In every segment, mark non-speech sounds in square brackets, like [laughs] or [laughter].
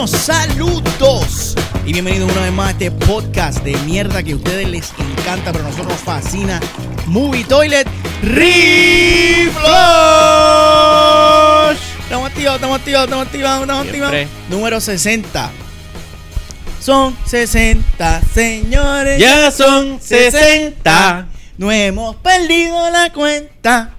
Buenos saludos y bienvenidos una vez más a este podcast de mierda que a ustedes les encanta, pero a nosotros nos fascina. Movie Toilet Reflush. Estamos activados, estamos activados, estamos activados, estamos activados. Número 60. Son 60, señores. Ya son 60. No hemos perdido la cuenta.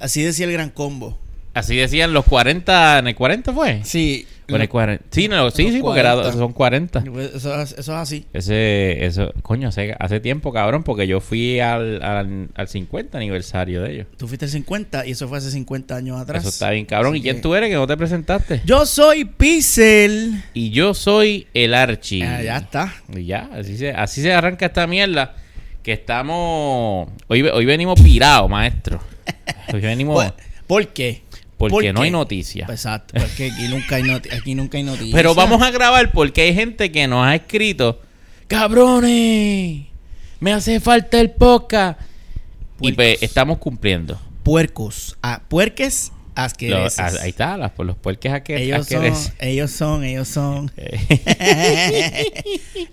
Así decía el gran combo. Así decían los 40. ¿En el 40 fue? Sí. ¿O en el 40? Sí, no, sí, sí, porque era- 40. son 40. Eso, es- eso es así. Ese, eso, coño, hace, hace tiempo, cabrón, porque yo fui al, al, al 50 aniversario de ellos. Tú fuiste el 50 y eso fue hace 50 años atrás. Eso está bien, cabrón. Así ¿Y quién que- tú eres que no te presentaste? Yo soy Pixel. Y yo soy el Archie. Ah, ya está. Y ya, así se, así se arranca esta mierda. Que estamos. Hoy, hoy venimos pirados, maestro. [laughs] Hoy venimos. Pues, ¿Por qué? Porque ¿por no hay [laughs] noticias. Exacto, porque aquí nunca hay, aquí nunca hay [laughs] noticias. Pero vamos a grabar porque hay gente que nos ha escrito, cabrones, me hace falta el podcast. Y pues estamos cumpliendo. Puercos. Ah, puerques asquerosos. ah, ahí está, las, los puerques a que ellos son, ellos son, ellos [laughs] son. el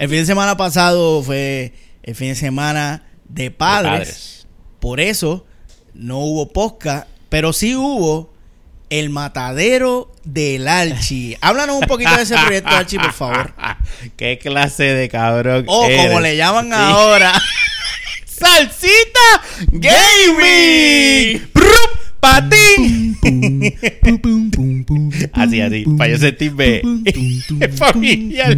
fin de semana pasado fue el fin de semana de padres. padres. Por eso no hubo podcast, pero sí hubo el matadero del Archi. Háblanos un poquito de ese proyecto, Archi, por favor. ¿Qué clase de cabrón? O como le llaman Sí. ahora. ¡Salsita Gaming! ¡Patín! Así, así, para yo sentirme familiar.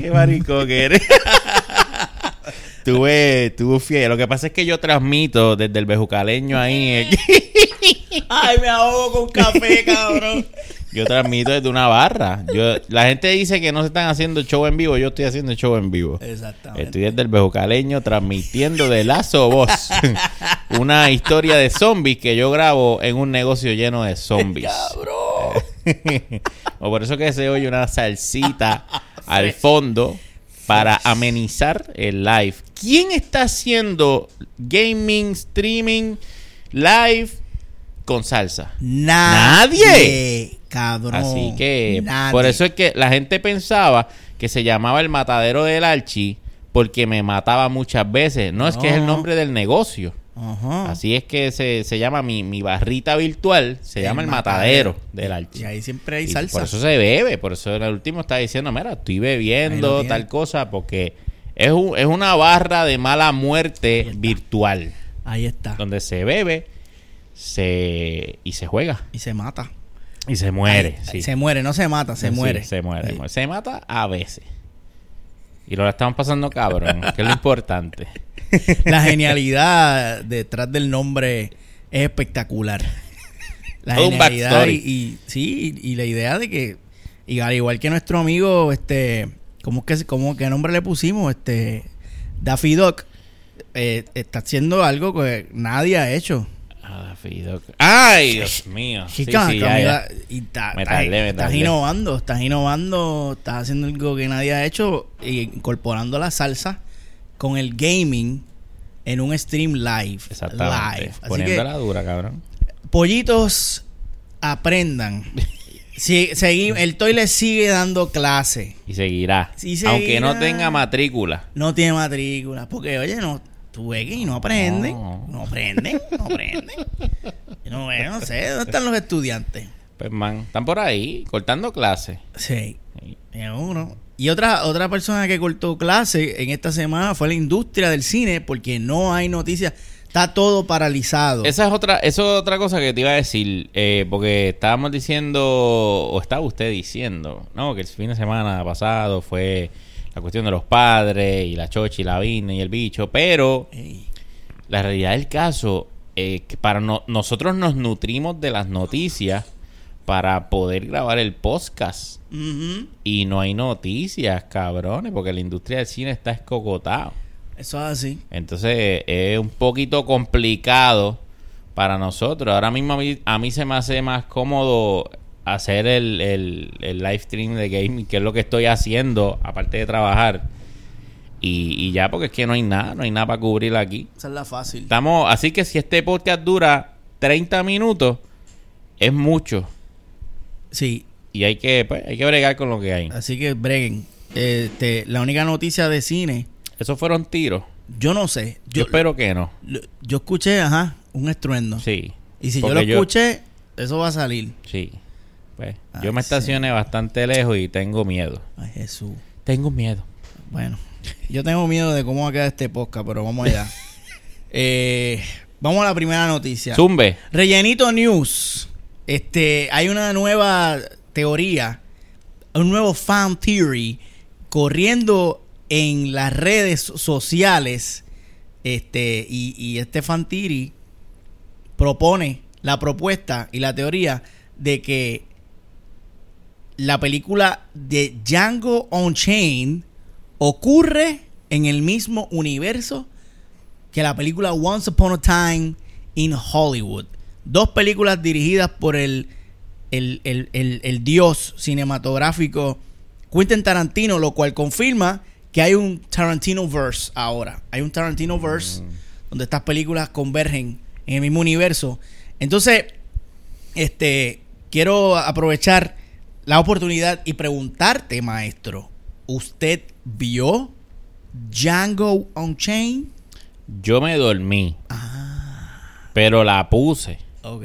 Qué marico que eres. Tuve, tuve fiel. Lo que pasa es que yo transmito desde el bejucaleño ahí. [laughs] Ay, me ahogo con café, [laughs] cabrón. Yo transmito desde una barra. Yo, la gente dice que no se están haciendo show en vivo. Yo estoy haciendo show en vivo. Exactamente. Estoy desde el bejucaleño transmitiendo de Lazo Voz. [laughs] una historia de zombies que yo grabo en un negocio lleno de zombies. Cabrón. o por eso que se oye una salsita al fondo para amenizar el live. ¿Quién está haciendo gaming, streaming, live con salsa? Nadie. Nadie. Cabrón. Así que Nadie. por eso es que la gente pensaba que se llamaba el matadero del Archi porque me mataba muchas veces. No, es que es el No. nombre del negocio. Ajá. Así es que se, se llama mi, mi barrita virtual, se El llama el matadero. matadero del Archi. Y ahí siempre hay Y salsa. Por eso se bebe, por eso en el último está diciendo, mira, estoy bebiendo tal cosa, porque es, un- es una barra de mala muerte virtual, Ahí está. donde se bebe se y se juega Y se mata. y se muere. Ahí- sí. Se muere, no se mata, se Sí, muere. se muere, Sí. muere. Se mata a veces. Y lo estamos pasando cabrón, que es lo [laughs] importante. [laughs] La genialidad detrás del nombre es espectacular. La Todo un genialidad backstory. y, y- sí, y, y la idea de que, y al igual que nuestro amigo, este, ¿cómo es que, cómo, qué nombre le pusimos? Este, Daffy Duck, eh, está haciendo algo que nadie ha hecho. Ay, Dios mío. Sí, Chica, sí, ya, Camila, ya. y ta- Me ta- tardé, me estás innovando, estás innovando, estás haciendo algo que nadie ha hecho, y incorporando la salsa con el gaming en un stream live. Exactamente. Live. Así Poniéndola que, dura, cabrón. pollitos, aprendan. [laughs] Si, segui- el toilet sigue dando clase. Y seguirá. Sí, Aunque no tenga matrícula. No tiene matrícula. Porque, oye, no, tú ves que no aprenden. No. No aprenden, no aprenden. [laughs] No, sé, ¿dónde están los estudiantes? Pues, man, están por ahí, cortando clases. Sí. Sí. Es uno. Y otra, otra persona que cortó clase en esta semana fue la industria del cine porque no hay noticias. Está todo paralizado. Esa es otra, eso es otra cosa que te iba a decir, eh, porque estábamos diciendo, o estaba usted diciendo, ¿no? Que el fin de semana pasado fue la cuestión de los padres y la chochi, la vina y el bicho, pero Ey. la realidad del caso es que para no- nosotros nos nutrimos de las noticias para poder grabar el podcast y no hay noticias, cabrones, porque la industria del cine está escogotado. Eso es así. Entonces es un poquito complicado para nosotros. Ahora mismo a mí, a mí se me hace más cómodo hacer el, el, el live stream de gaming, que es lo que estoy haciendo, aparte de trabajar. Y, y ya, porque es que no hay nada, no hay nada para cubrir aquí. Esa es la fácil. Estamos, así que si este podcast dura 30 minutos, es mucho. Sí, Y hay que, pues, hay que bregar con lo que hay. así que breguen. Este, la única noticia de cine, Esos fueron tiros. yo no sé. Yo Yo, espero que no. yo escuché, ajá, un estruendo. Sí. Y si yo lo escuché, eso va a salir. Sí. Pues, Ay, yo me estacioné bastante lejos y tengo miedo. Ay, Jesús. Tengo miedo. Bueno, yo tengo miedo de cómo va a quedar este podcast, pero vamos allá. [laughs] Eh, vamos a la primera noticia. Zumbe. Rellenito News. Este, hay una nueva teoría, un nuevo fan theory corriendo en las redes sociales. Este, y, este fan theory propone la propuesta y la teoría de que la película de Django Unchained ocurre en el mismo universo que la película Once Upon a Time in Hollywood. Dos películas dirigidas por el, el, el- el- dios cinematográfico Quentin Tarantino, lo cual confirma que hay un Tarantino verse ahora. Hay un Tarantino verse donde estas películas convergen en el mismo universo. Entonces, este, quiero aprovechar la oportunidad y preguntarte, maestro, ¿usted vio Django Unchained? Yo me dormí. Ah. Pero la puse. Ok.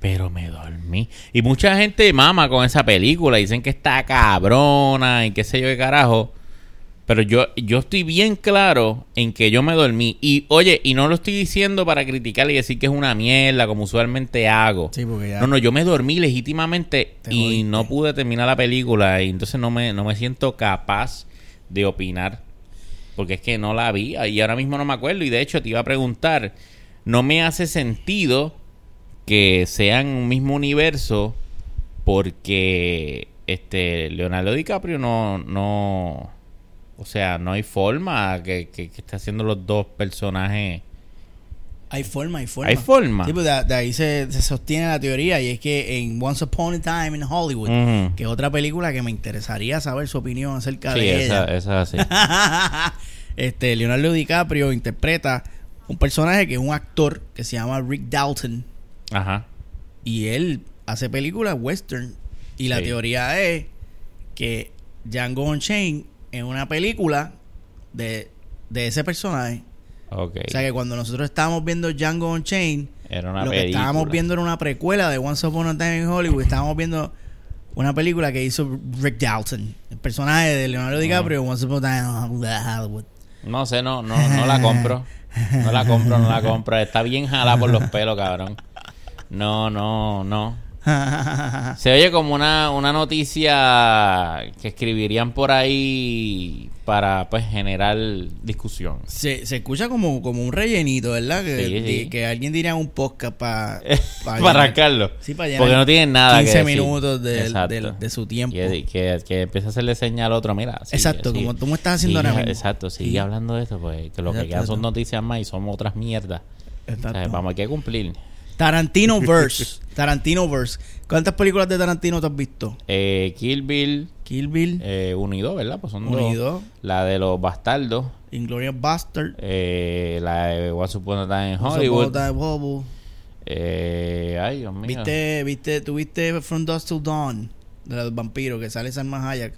Pero me dormí. Y mucha gente mama con esa película. Dicen que está cabrona y qué sé yo qué carajo. Pero yo, yo estoy bien claro en que yo me dormí. Y oye, y no lo estoy diciendo para criticar y decir que es una mierda como usualmente hago. Sí, porque ya. No, no, yo me dormí legítimamente Te y jodiste. no pude terminar la película. Y entonces no me, no me siento capaz de opinar. Porque es que no la vi y ahora mismo no me acuerdo. Y de hecho te iba a preguntar, no me hace sentido que sean un mismo universo porque este Leonardo DiCaprio no, no o sea, no hay forma que, que, que esté haciendo los dos personajes. Hay forma, hay forma. ¿Hay forma? Sí, pues de, de ahí se, se sostiene la teoría y es que en Once Upon a Time in Hollywood, que es otra película que me interesaría saber su opinión acerca Sí, de esa, ella. esa [laughs] este Leonardo DiCaprio interpreta un personaje que es un actor que se llama Rick Dalton Ajá. y él hace películas western y la Sí. teoría es que Django Unchained es una película de, de ese personaje. Ok. O sea que cuando nosotros estábamos viendo Django Unchained, Era una lo que estábamos viendo era una precuela de Once Upon a Time in Hollywood. Estábamos viendo una película que hizo Rick Dalton, el personaje de Leonardo DiCaprio, Once Upon a Time in Hollywood. No sé, no, no, no la compro. No la compro, no la compro. Está bien jalada por los pelos, cabrón. No, no, no. [laughs] Se oye como una, una noticia que escribirían por ahí para pues generar discusión. se, se escucha como, como un rellenito, ¿verdad? Que, Sí, sí. di- que alguien diría un podcast [laughs] para para arrancarlo. Sí, para llenar Porque no tienen nada 15 que decir. minutos de, de- de su tiempo. Que, que, que empieza a hacerle señal al otro, mira. sigue, Exacto, sigue. como tú me estás haciendo ahora mismo. Exacto, sigue hablando de eso, pues que lo que quedan son noticias más y son otras mierdas. O sea, vamos, hay que cumplir. Tarantino [laughs] Verse. Tarantino Verse. ¿Cuántas películas de Tarantino te has visto? Eh, Kill Bill Kill Bill, eh, unido, ¿verdad? Pues son Uno y dos. La de los bastardos. Inglourious Bastard, Eh, la de Once Upon a Time in Hollywood. Upon in Hollywood. Eh, ay, Dios mío. ¿Viste, viste, tuviste From Dusk Till Dawn de los vampiros que sale Salma Hayek?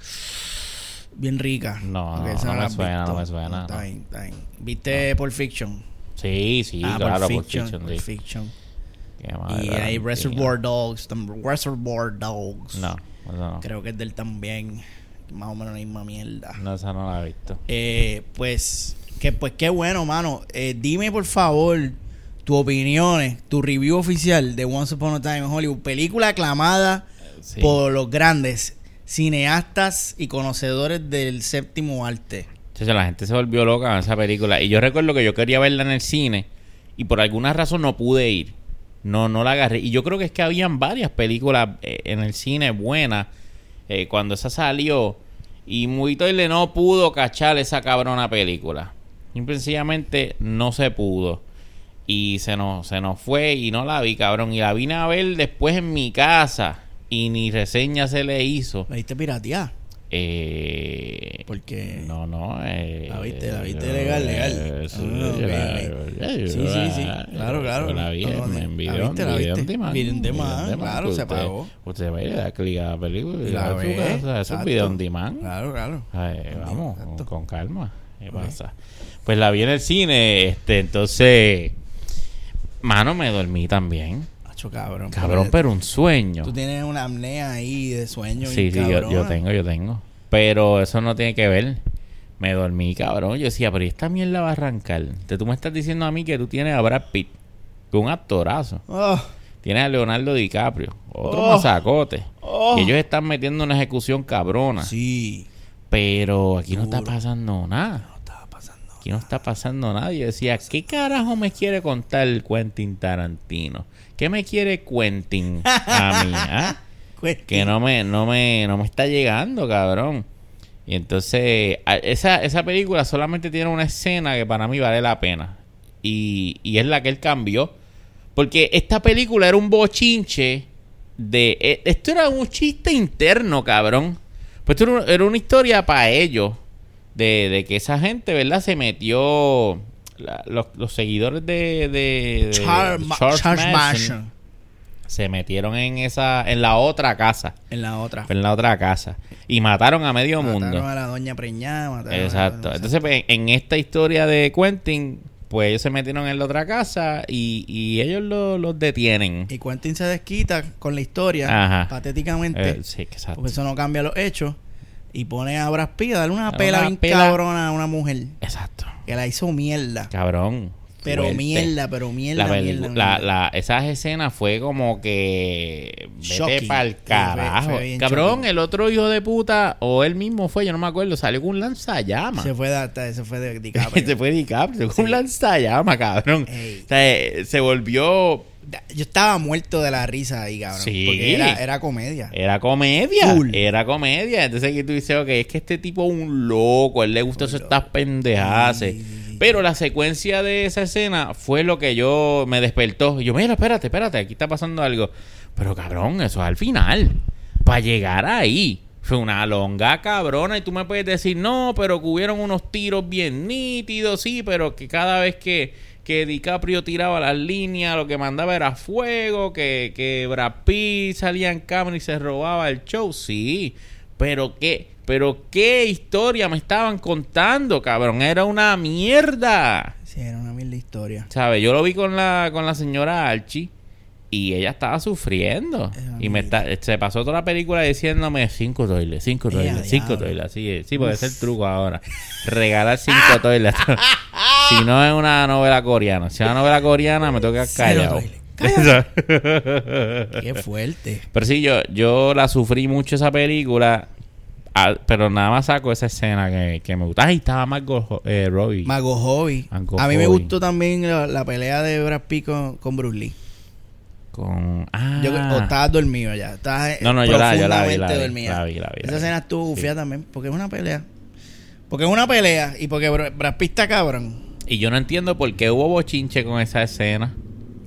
Bien rica. No, Ok, no, no me suena, no me suena, Está no. bien, está bien. ¿Viste Pulp Fiction? Sí, sí, ah, claro, Pulp Pulp Fiction. Pulp. Fiction. Qué madre, Y hay. Reservoir Dogs. Reservoir Dogs. No, eso no. Creo que es del también. Más o menos la misma mierda. No, esa no la he visto. Eh, pues, que, pues qué bueno, mano. Eh, dime por favor tus opiniones, tu review oficial de Once Upon a Time in Hollywood. Película aclamada Sí. por los grandes cineastas y conocedores del séptimo arte. Chacho, la gente se volvió loca con esa película. Y yo recuerdo que yo quería verla en el cine y por alguna razón no pude ir. No, no la agarré. Y yo creo que es que habían varias películas eh, en el cine buenas eh, cuando esa salió. Y muy le no pudo cachar esa cabrona película. Simplemente no se pudo. Y se nos, se nos fue y no la vi, cabrón. Y la vine a ver después en mi casa. Y ni reseña se le hizo. ¿La viste piratear? Eh, Porque. no, no. Eh, La viste, la viste legal, legal. eh, sí, yo la- yo Sí, sí, sí. la- Claro, claro. yo La vi No, no, en, en la viste, la viste. Video on demand, claro, que se usted- pagó. Usted va a ir a clic a la película y la ve casa. Es exacto. video on demand. Claro, claro. Ay, vamos, con, Exacto. con calma. ¿Qué Ok. pasa? Pues la vi en el cine, este, entonces, mano, me dormí también. Hacho, cabrón. Cabrón, pero un sueño. Tú tienes una apnea ahí de sueño. Sí, bien sí, yo, yo tengo, yo tengo. Pero eso no tiene que ver. Me dormí, cabrón. Yo decía, pero ¿y esta mierda va a arrancar? Entonces, tú me estás diciendo a mí que tú tienes a Brad Pitt, que es un actorazo. Oh, Tienes a Leonardo DiCaprio, otro Oh. masacote. oh. Y ellos están metiendo una ejecución cabrona. Sí. Pero aquí no está pasando nada. No estaba pasando. Aquí no está pasando nada. Yo decía, ¿qué carajo me quiere contar el Quentin Tarantino? ¿Qué me quiere Quentin [laughs] a mí? ah? Que no me, no me, no me está llegando, cabrón. Y entonces, esa, esa película solamente tiene una escena que para mí vale la pena. Y, y es la que él cambió. Porque esta película era un bochinche de... eh, Esto era un chiste interno, cabrón. Pues esto era, era una historia para ellos. De, de que esa gente, ¿verdad? Se metió... la- los, los seguidores de... de, de Charles Charles Charles Manson Manson. se metieron en esa... En la otra casa. En la otra. En la otra casa. Y mataron a medio Mataron mundo. a la doña preñada. mataron a- Exacto. Entonces, pues, en esta historia de Quentin, pues ellos se metieron en la otra casa y, y ellos lo- los detienen. Y Quentin se desquita con la historia, Ajá. patéticamente, Eh, sí, exacto. porque eso no cambia los hechos. Y pone a Brad Pitt a darle una Una pela bien pela. cabrona a una mujer Exacto. que la hizo mierda. Cabrón. Pero fuerte. mierda, pero mierda, La mierda, la- mierda. la- esas escenas fue como que vete para el fue- carajo. fue Cabrón, shocking. el otro hijo de puta, o él mismo fue, yo no me acuerdo, salió con un lanzallamas. Se fue de, [laughs] se fue de DiCaprio. se fue DiCaprio con un lanzallamas, cabrón. Ey. O sea, se volvió Yo estaba muerto de la risa ahí, cabrón. Sí. Porque era, era comedia. Era comedia. Era comedia. Entonces aquí tú dices, ok, es que este tipo es un loco, a él le gusta eso estas pendejadas. Sí. Pero la secuencia de esa escena fue lo que yo me despertó. Y yo, mira, espérate, espérate, aquí está pasando algo. Pero cabrón, eso es al final. Para llegar ahí. Fue una longa cabrona y tú me puedes decir, no, pero que hubieron unos tiros bien nítidos, sí, pero que cada vez que, que DiCaprio tiraba las líneas, lo que mandaba era fuego, que, que Brad Pitt salía en cámara y se robaba el show, sí, pero qué, pero qué historia me estaban contando, cabrón, era una mierda. Sí, era una mil de historia. ¿Sabes? Yo lo vi con la, con la señora Archie y ella estaba sufriendo. Y me está, se pasó toda la película diciéndome cinco toiles, cinco toiles, cinco toiles. Es. Sí, porque es el truco ahora. Regalar cinco [laughs] toiles. [laughs] si no es una novela coreana. Si es una novela coreana, me toca callado. [laughs] Qué fuerte. Pero sí, yo, yo la sufrí mucho esa película. ah, pero nada más saco esa escena que, que me gusta. Ay, estaba Margot eh, Robbie. Margot A mí me gustó también la, la pelea de Brad Pitt con, con Bruce Lee. Con. Ah. Yo, o estabas dormido ya. Estabas No, no, yo la- yo la vi, la vi, dormida. la vi, la vi, la Esa escena estuvo Sí. también. Porque es una pelea. Porque es una pelea y porque Bra- Brad Pitt está cabrón. Y yo no entiendo por qué hubo bochinche con esa escena.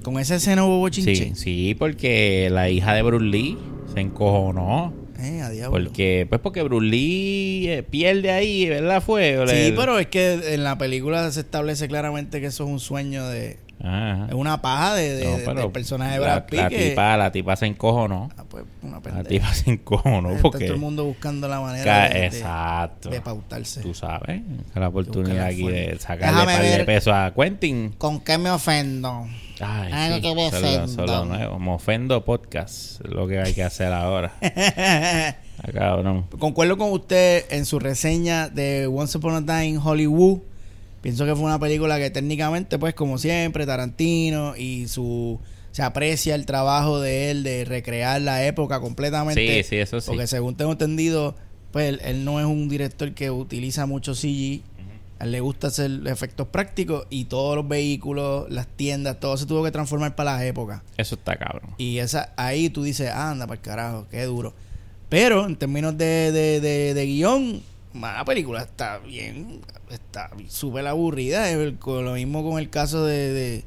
Con esa escena hubo bochinche. Sí, sí, porque la hija de Bruce Lee se encojonó. Eh, a diablo. Porque, pues porque Bruce Lee eh, pierde ahí, ¿verdad? Fue. Sí, pero es que en la película se establece claramente que eso es un sueño de... Ajá. Es una paja de, de- No, del personaje de Brad Pitt La, que... tipa, la tipa se encojonó. Ah, pues, una La tipa se encojonó Está porque... todo el mundo buscando la manera de, Exacto. de pautarse. Tú sabes, la oportunidad aquí de sacarle par de ver. pesos a Quentin. ¿Con qué me ofendo? Ay, Algo sí, que me ofendo. nuevo. Me ofendo podcast, es lo que hay que hacer ahora. [laughs] Ah, cabrón. Concuerdo con usted en su reseña de Once Upon a Time in Hollywood. Pienso que fue una película que técnicamente, pues como siempre, Tarantino y su... Se aprecia el trabajo de él de recrear la época completamente. Sí, sí, eso sí. Porque según tengo entendido, pues él, él no es un director que utiliza mucho CG. A él le gusta hacer efectos prácticos y todos los vehículos, las tiendas, todo se tuvo que transformar para las épocas. Eso está cabrón. Y esa ahí tú dices, anda, para el carajo, qué duro. Pero en términos de, de, de, de guion, la película está bien, está súper aburrida. Con lo mismo con el caso de, de,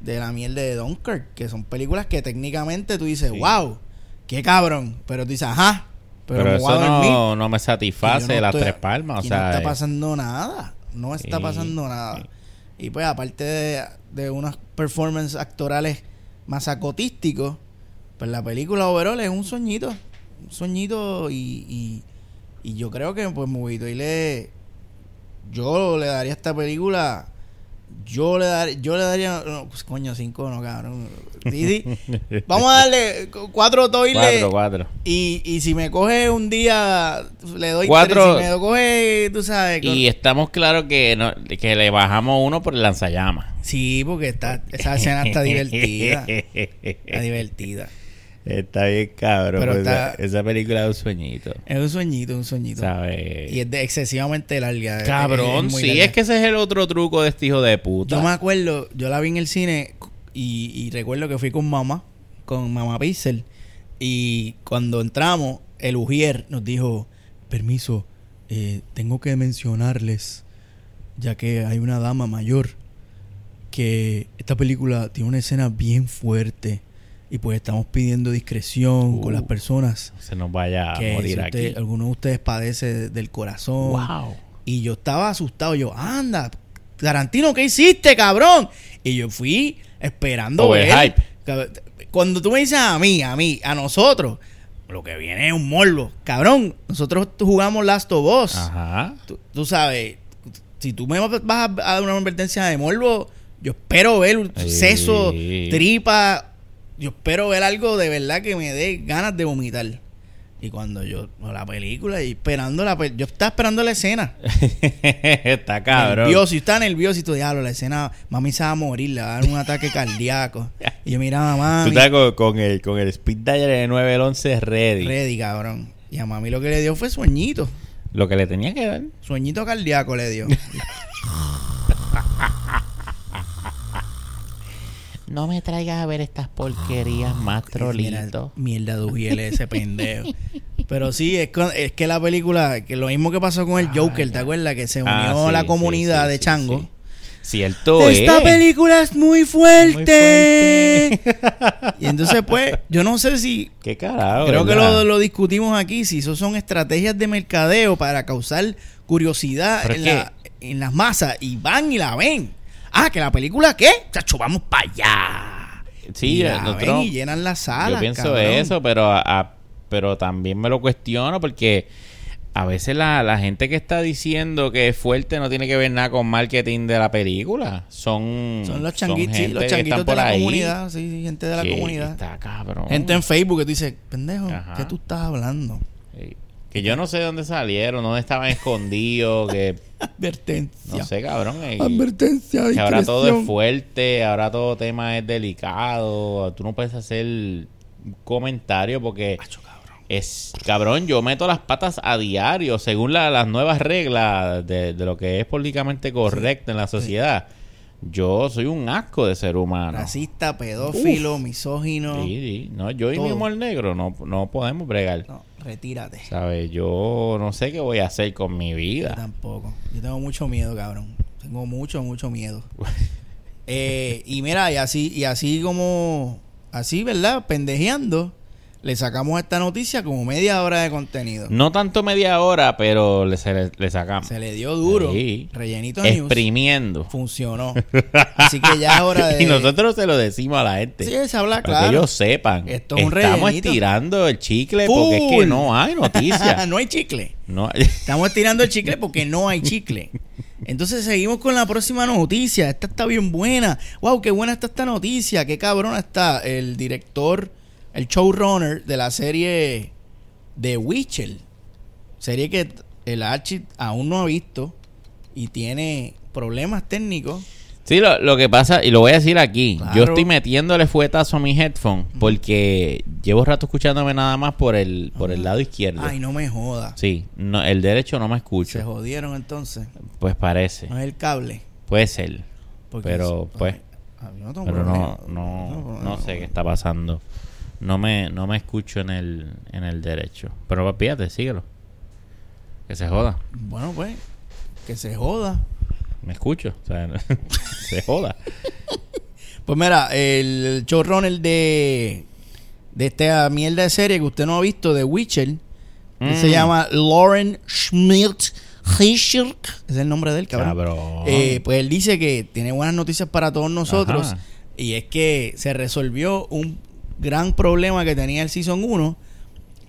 de la mierda de Dunkirk, que son películas que técnicamente tú dices, Sí. wow, qué cabrón. Pero tú dices, ajá, Pero, Pero, eso no, no me satisface no las estoy- tres palmas. O sea, no está eh, pasando nada. No está Sí, pasando nada. sí. Y pues aparte de, de unos performances actorales más acotísticos, pues la película overall es un soñito. Un soñito y, y, y yo creo que pues Movito y le... Yo le daría a esta película... Yo le daría... Yo le daría... No, pues, coño, cinco no, cabrón. Sí, sí. [laughs] Vamos a darle cu- cuatro toiles. cuatro, cuatro. Y, y si me coge un día, le doy Cuatro. tres. Si me coge, tú sabes. con- Y estamos claros que, no, que le bajamos uno por el lanzallamas. Sí, porque está, esa escena está [laughs] divertida. Está divertida. Está bien, cabrón. Pero pues está- esa, esa película es un sueñito. Es un sueñito, un sueñito. ¿Sabes? Y es de excesivamente larga. Cabrón, es sí, larga. es que ese es el otro truco de este hijo de puta. Yo me acuerdo, yo la vi en el cine y, y recuerdo que fui con mamá, con mamá Pixel. Y cuando entramos, el Ujier nos dijo: Permiso, eh, tengo que mencionarles, ya que hay una dama mayor, que esta película tiene una escena bien fuerte. Y pues estamos pidiendo discreción con Uh, las personas. Se nos vaya a que morir si usted- aquí. alguno de ustedes padece del corazón. Wow. Y yo estaba asustado. Yo, anda, Tarantino, ¿qué hiciste, cabrón? Y yo fui esperando ver. Cuando tú me dices a mí, a mí, a nosotros, lo que viene es un morbo. Cabrón, nosotros jugamos Last of Us. Ajá. Tú, tú sabes, si tú me vas a a dar una advertencia de morbo, yo espero ver un seso, tripa. Yo espero ver algo de verdad que me dé ganas de vomitar. Y cuando yo, la película, y esperando la yo estaba esperando la escena. [laughs] Está cabrón. Nervioso, y estaba nervioso y tú diablo, la escena, mami se va a morir, le va a dar un ataque cardíaco. [laughs] Y yo miraba a Tú mami, estás con, con el, con el speed dial de 911 ready. ready, cabrón. Y a mami lo que le dio fue sueñito. Lo que le tenía que dar. Sueñito cardíaco le dio. [laughs] No me traigas a ver estas porquerías más Mira, Mierda de ese pendejo. [laughs] Pero sí, es, con- es que la película, que lo mismo que pasó con el Joker, ¿te acuerdas? Que se unió Ah, sí, la comunidad sí, de Chango. Cierto Esta es. película es muy fuerte. Muy fuerte. [laughs] y entonces, pues, yo no sé si. Qué carajo. creo que lo, lo discutimos aquí, si eso son estrategias de mercadeo para causar curiosidad en, la- en las masas y van y la ven. Ah, que la película, ¿qué? Chacho, vamos para allá. Sí, y la nosotros- ven y llenan la sala. Yo pienso cabrón. eso, pero a- a- pero también me lo cuestiono porque a veces la, la gente que está diciendo que es fuerte no tiene que ver nada con marketing de la película. Son Son los changuitos, gente los changuitos de la ahí comunidad, sí, gente de la comunidad. Está cabrón. Gente en Facebook que tú dices, pendejo, Ajá. ¿qué tú estás hablando? Que yo no sé dónde salieron, dónde estaban escondidos, que [laughs] Advertencia. no sé, cabrón. Advertencia, que ahora todo es fuerte, ahora todo tema es delicado. Tú no puedes hacer un comentario porque Macho, cabrón. es cabrón. Yo meto las patas a diario según la- las nuevas reglas de, de lo que es políticamente correcto en la sociedad. Yo soy un asco de ser humano. Racista, pedófilo, misógino. Sí, sí. No, yo y mi Todo. humor negro no, no podemos bregar. No, retírate. ¿Sabes? Yo no sé qué voy a hacer con mi Yo vida. tampoco. Yo tengo mucho miedo, cabrón. Tengo mucho, mucho miedo. [laughs] Eh, y mira, y así, y así como, así, ¿verdad? Pendejeando, le sacamos esta noticia como media hora de contenido. No tanto media hora, pero le, se le, le sacamos. Se le dio duro. Sí. Rellenito news. Exprimiendo. Funcionó. [laughs] Así que ya es hora de. Y nosotros se lo decimos a la gente. Sí, se habla Para claro. que ellos sepan. Esto es un Estamos rellenito. estirando el chicle porque es que no hay noticias. [laughs] no hay chicle. no hay- Estamos estirando el chicle [laughs] porque no hay chicle. Entonces seguimos con la próxima noticia. Esta está bien buena. Wow, qué buena está esta noticia. Qué cabrona está el director, el showrunner de la serie The Witcher. Serie que el Archie aún no ha visto y tiene problemas técnicos. Sí, lo, lo que pasa, y lo voy a decir aquí, Claro. yo estoy metiéndole fuetazo a mi headphone porque llevo rato escuchándome nada más por el, por el lado izquierdo. Ay, no me joda. Sí, no, el derecho no me Se escucho. jodieron entonces. Pues parece. No es el cable. Puede ser. Porque Pero, es- pues, Ah, yo no tengo Pero no, no, no sé qué está pasando. No me, no me escucho en el, en el derecho. Pero fíjate, síguelo. Que se joda. Bueno, pues, que se joda. Me escucho. O sea, [laughs] se joda. Pues mira, el showrunner de, de esta mierda de serie que usted no ha visto, de Witcher, se Mm. llama Lauren Schmidt Hirschirk, es el nombre del cabrón. Cabrón. Eh, pues él dice que tiene buenas noticias para todos nosotros. Ajá. Y es que se resolvió un gran problema que tenía el Season 1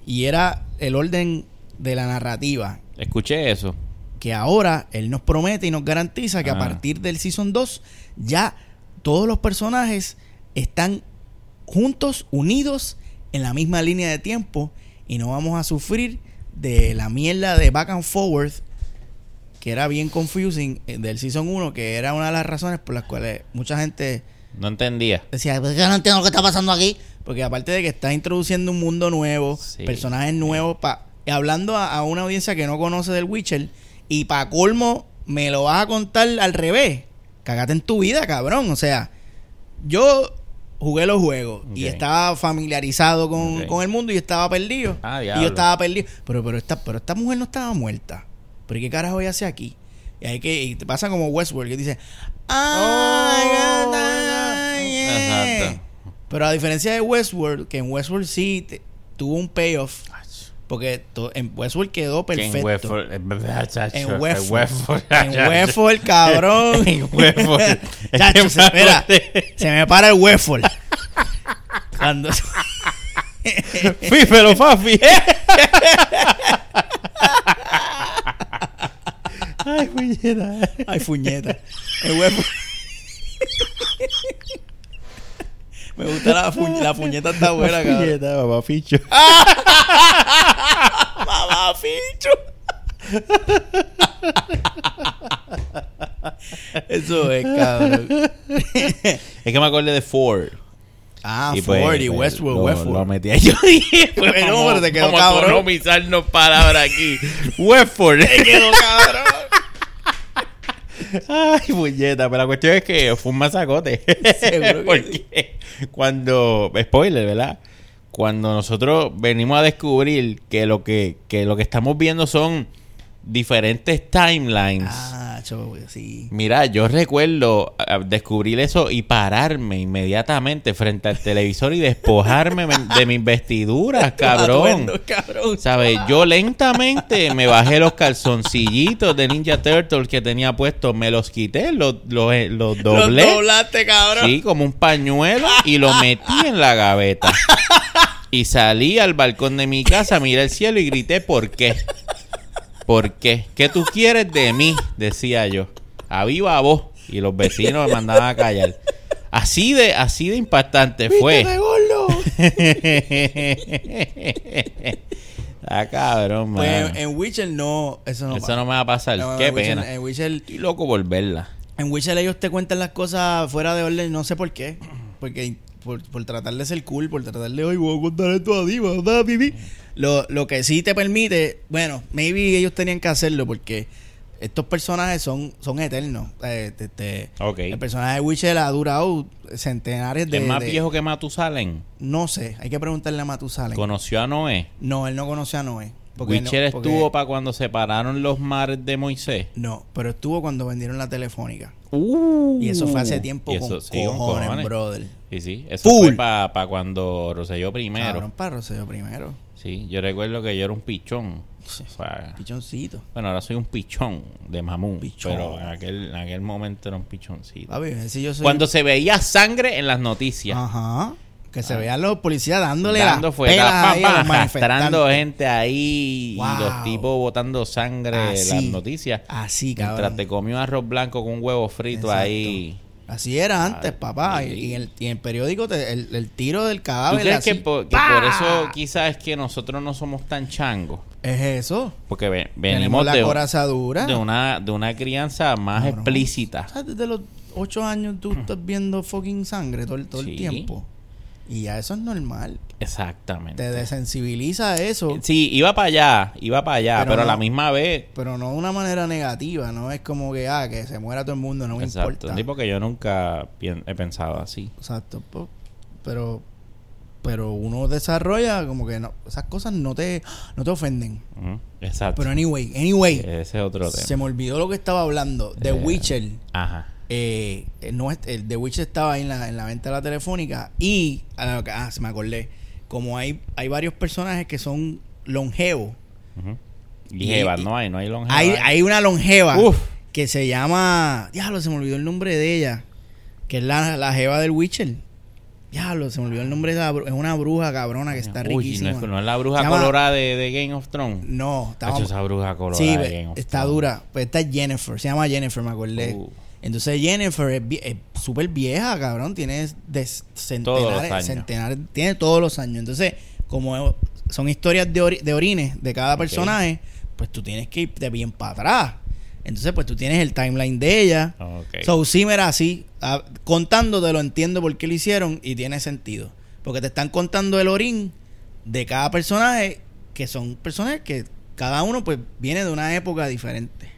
y era el orden de la narrativa. Escuché eso. Que ahora él nos promete y nos garantiza que a Ah. partir del Season 2 ya todos los personajes están juntos, unidos en la misma línea de tiempo y no vamos a sufrir de la mierda de back and forward que era bien confusing eh, del Season 1, que era una de las razones por las cuales mucha gente No entendía. decía, "Pues yo no entiendo lo que está pasando aquí. Porque aparte de que está introduciendo un mundo nuevo, Sí. personajes nuevos, pa, hablando a, a una audiencia que no conoce del Witcher, y para colmo, me lo vas a contar al revés. Cagate en tu vida, cabrón. O sea, yo jugué los juegos y estaba familiarizado con, con el mundo y estaba perdido. Ah, y yo estaba perdido. Pero, pero, esta, pero esta mujer no estaba muerta. ¿Pero qué carajo ella hace aquí? Y hay que y te pasa como Westworld que dice, "Ah, ay, yeah". Exacto. Pero a diferencia de Westworld, que en Westworld sí te- tuvo un payoff, porque to- en Westworld quedó Que en perfecto. Westford- En En Westworld. En Westworld, cabrón. [laughs] En Westworld. [laughs] Chacho, [laughs] se, mira, se me para el Westworld. Cuando... Fífelo, Fafi. Ay, puñeta. Ay, fuñeta. El Westworld... Me gusta la, fu- la puñeta está buena, cabrón. Puñeta, papá Ficho. [laughs] Mamá, ficho. Eso es, cabrón. Es que me acordé de Ford. Ah, Y pues, Ford y pues, Westworld, lo, Westworld. Lo metí ahí. [laughs] Yo dije, pues, Pero, vamos- pero te quedó vamos a cabrón. economizarnos palabras aquí. Westford. Te quedó cabrón. Ay, puñeta, pero la cuestión es que fue un masacote. [laughs] Seguro que Porque cuando, spoiler, ¿verdad? Cuando nosotros venimos a descubrir que lo que, que lo que estamos viendo son diferentes timelines. Ah, sí. Mira, yo recuerdo ah, descubrir eso y pararme inmediatamente frente al televisor y despojarme de mis vestiduras, [laughs] cabrón. Atuendo, cabrón. ¿Sabes? Yo lentamente me bajé los calzoncillitos de Ninja Turtles que tenía puestos, me los quité, los, los, eh, los doblé. Los doblaste, cabrón. Sí, como un pañuelo y lo metí en la gaveta. Y salí al balcón de mi casa, miré el cielo y grité, ¿por qué? ¿Por qué? ¿Qué tú quieres de mí? Decía yo. A viva voz. Y los vecinos me mandaban a callar. Así de, así de impactante fue. [laughs] Ah, cabrón, Pues mano. en, en Witcher no, eso no Eso pasa. no me va a pasar. No, Qué en Witcher- pena. En Witcher, Estoy loco por verla. en Witcher ellos te cuentan las cosas fuera de orden, no sé por qué. Porque por, por tratar de ser cool, por tratar de, oye, voy a contar esto a ti, ¿verdad, pipi? Lo, lo que sí te permite, bueno, maybe ellos tenían que hacerlo porque estos personajes son, son eternos. Eh, te- te- Ok. El personaje de Witcher ha durado centenares de... ¿Es más de- viejo que Matusalén? No sé, hay que preguntarle a Matusalén. ¿Conoció a Noé? No, él no conoció a Noé. Porque no- Witcher porque- estuvo para cuando separaron los mares de Moisés. No, pero estuvo cuando vendieron la telefónica. Uh, Y eso fue hace tiempo y con eso, sí, con cojones, cojones. brother. Sí, sí. Eso Full. fue para cuando Roselló primero. Cabrón para Roseo primero. Sí, yo recuerdo que yo era un pichón. O sea, Pichoncito. bueno, ahora soy un pichón de mamón. Pichón. Pero en aquel, en aquel momento era un pichoncito. Papi, si yo soy... Cuando se veía sangre en las noticias. Ajá. Que se vean los policías dándole dando las fuego, pelas pam, ahí a pam, los arrastrando gente ahí y los tipos botando sangre en las Así. noticias. Así, Mientras cabrón. te comió arroz blanco con un huevo frito Exacto. ahí. Así era antes, papá. Y, y el, y el periódico, te- el, el tiro del ¿Tú cadáver crees así, que, por, que por eso quizás es que nosotros no somos tan changos? Es eso. Porque ve- Tenemos venimos la de, corazadura. de una, de una crianza más explícita. O sea, desde los ocho años tú estás viendo fucking sangre todo, el- todo Sí. el tiempo. Y ya eso es normal. Exactamente. Te desensibiliza eso, Sí, iba para allá, iba para allá, Pero pero, a la misma vez... pero no de una manera negativa. No es como que, ah, que se muera todo el mundo, no me Exacto, importa. sí, porque yo nunca he pensado así. Exacto. Pero, pero uno desarrolla como que no, esas cosas no te, no te ofenden. Exacto. Pero anyway, anyway, Ese es otro tema. se me olvidó lo que estaba hablando. The Eh. Witcher. Ajá. Eh, no el The Witcher estaba ahí en la, en la venta de la telefónica y ah, se me acordé como hay hay varios personajes que son longevos. Y Y- Jeva, no hay, no hay longeva. Hay, hay una longeva Uf. que se llama. Diablo, se me olvidó el nombre de ella. Que es la, la jeva del Witcher. Diablo, se me olvidó el nombre de la bru- Es una bruja cabrona que está Uy, no riquísima. es, no es la bruja llama- colorada de, de Game of Thrones. No, está esa bruja colorada Sí, de Game of está Thrones. dura. Pues esta es Jennifer. Se llama Jennifer, me acordé. Uh. Entonces Jennifer es, vie- es súper vieja, cabrón. Tiene de centenares, centenares, tiene todos los años. Entonces, como son historias de, ori- de orines de cada personaje, pues tú tienes que ir de bien para atrás. Entonces, pues tú tienes el timeline de ella. Ok. So, sí, mira, así, ah, contándote lo entiendo por qué lo hicieron y tiene sentido. Porque te están contando el orín de cada personaje, que son personajes que cada uno pues viene de una época diferente.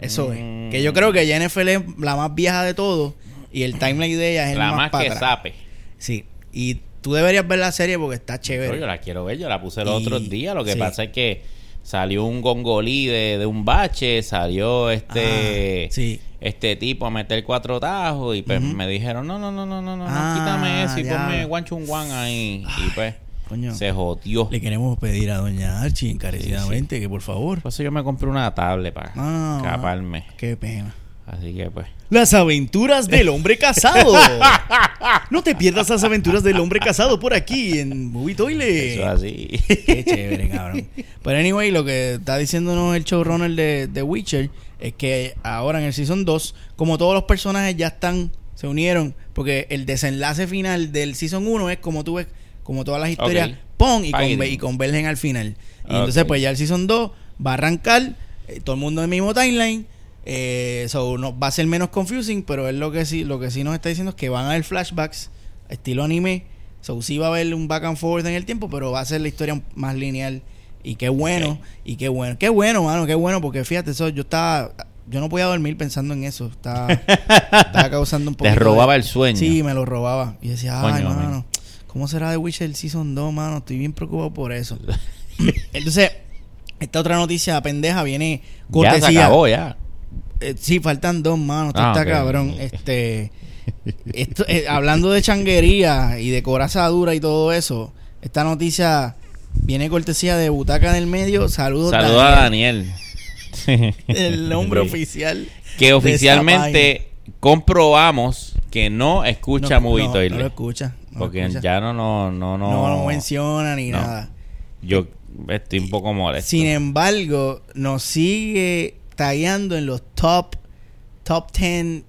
Eso Mm. es. Que yo creo que Jennifer es la más vieja de todos y el timeline de ella es el la más, más que sape. Sí. Y tú deberías ver la serie porque está chévere. Yo la quiero ver, yo la puse el Y- otro día. Lo que sí. pasa es que salió un gongolí de, de un bache, salió este Ah, sí. este tipo a meter cuatro tajos y pues me dijeron, no, no, no, no, no, no, Ah, quítame eso y ya. ponme One Chun One ahí. Y pues Coño. se jodió. Le queremos pedir a Doña Archie encarecidamente que por favor. Por eso yo me compré una tablet para Ah, escaparme. Qué pena. Así que pues. Las aventuras del hombre casado. [laughs] No te pierdas las aventuras del hombre casado por aquí en Movie. Eso es así. Qué chévere, cabrón. Pero anyway, lo que está diciéndonos el showrunner de, de Witcher es que ahora en el Season 2, como todos los personajes ya están, se unieron, porque el desenlace final del Season 1 es como tú ves, como todas las historias, Ok. pon y, Fighting. conve- y convergen al final. Y entonces pues ya el Season 2 va a arrancar, eh, todo el mundo en el mismo timeline. Eh, so, no, va a ser menos confusing, pero es lo que sí, lo que sí nos está diciendo es que van a haber flashbacks, estilo anime. So, sí va a haber un back and forth en el tiempo, pero va a ser la historia más lineal. Y qué bueno, y qué bueno, qué bueno, mano, qué bueno, porque fíjate, eso, yo estaba, yo no podía dormir pensando en eso, estaba, [laughs] estaba causando un poco. Te robaba el sueño. Sí, me lo robaba. Y decía, ay, Coño, mano, men. ¿Cómo será de Witcher Season 2, mano? Estoy bien preocupado por eso. [laughs] Entonces, esta otra noticia pendeja viene Ya se cortesía. acabó ya. Eh, sí, faltan dos manos. Esto Ah, está ok. cabrón. [laughs] Este, esto, eh, hablando de changuería y de corazadura y todo eso, esta noticia viene cortesía de Butaca del Medio. Saludos, Saludos a Daniel. [laughs] El nombre oficial. Que oficialmente comprobamos que no escucha no, Movie no, Toilet. no lo escucha. no lo porque escucha. ya no, no, no, no. no lo menciona ni nada. Yo estoy un poco molesto. Sin embargo, nos sigue tagueando en los top top 10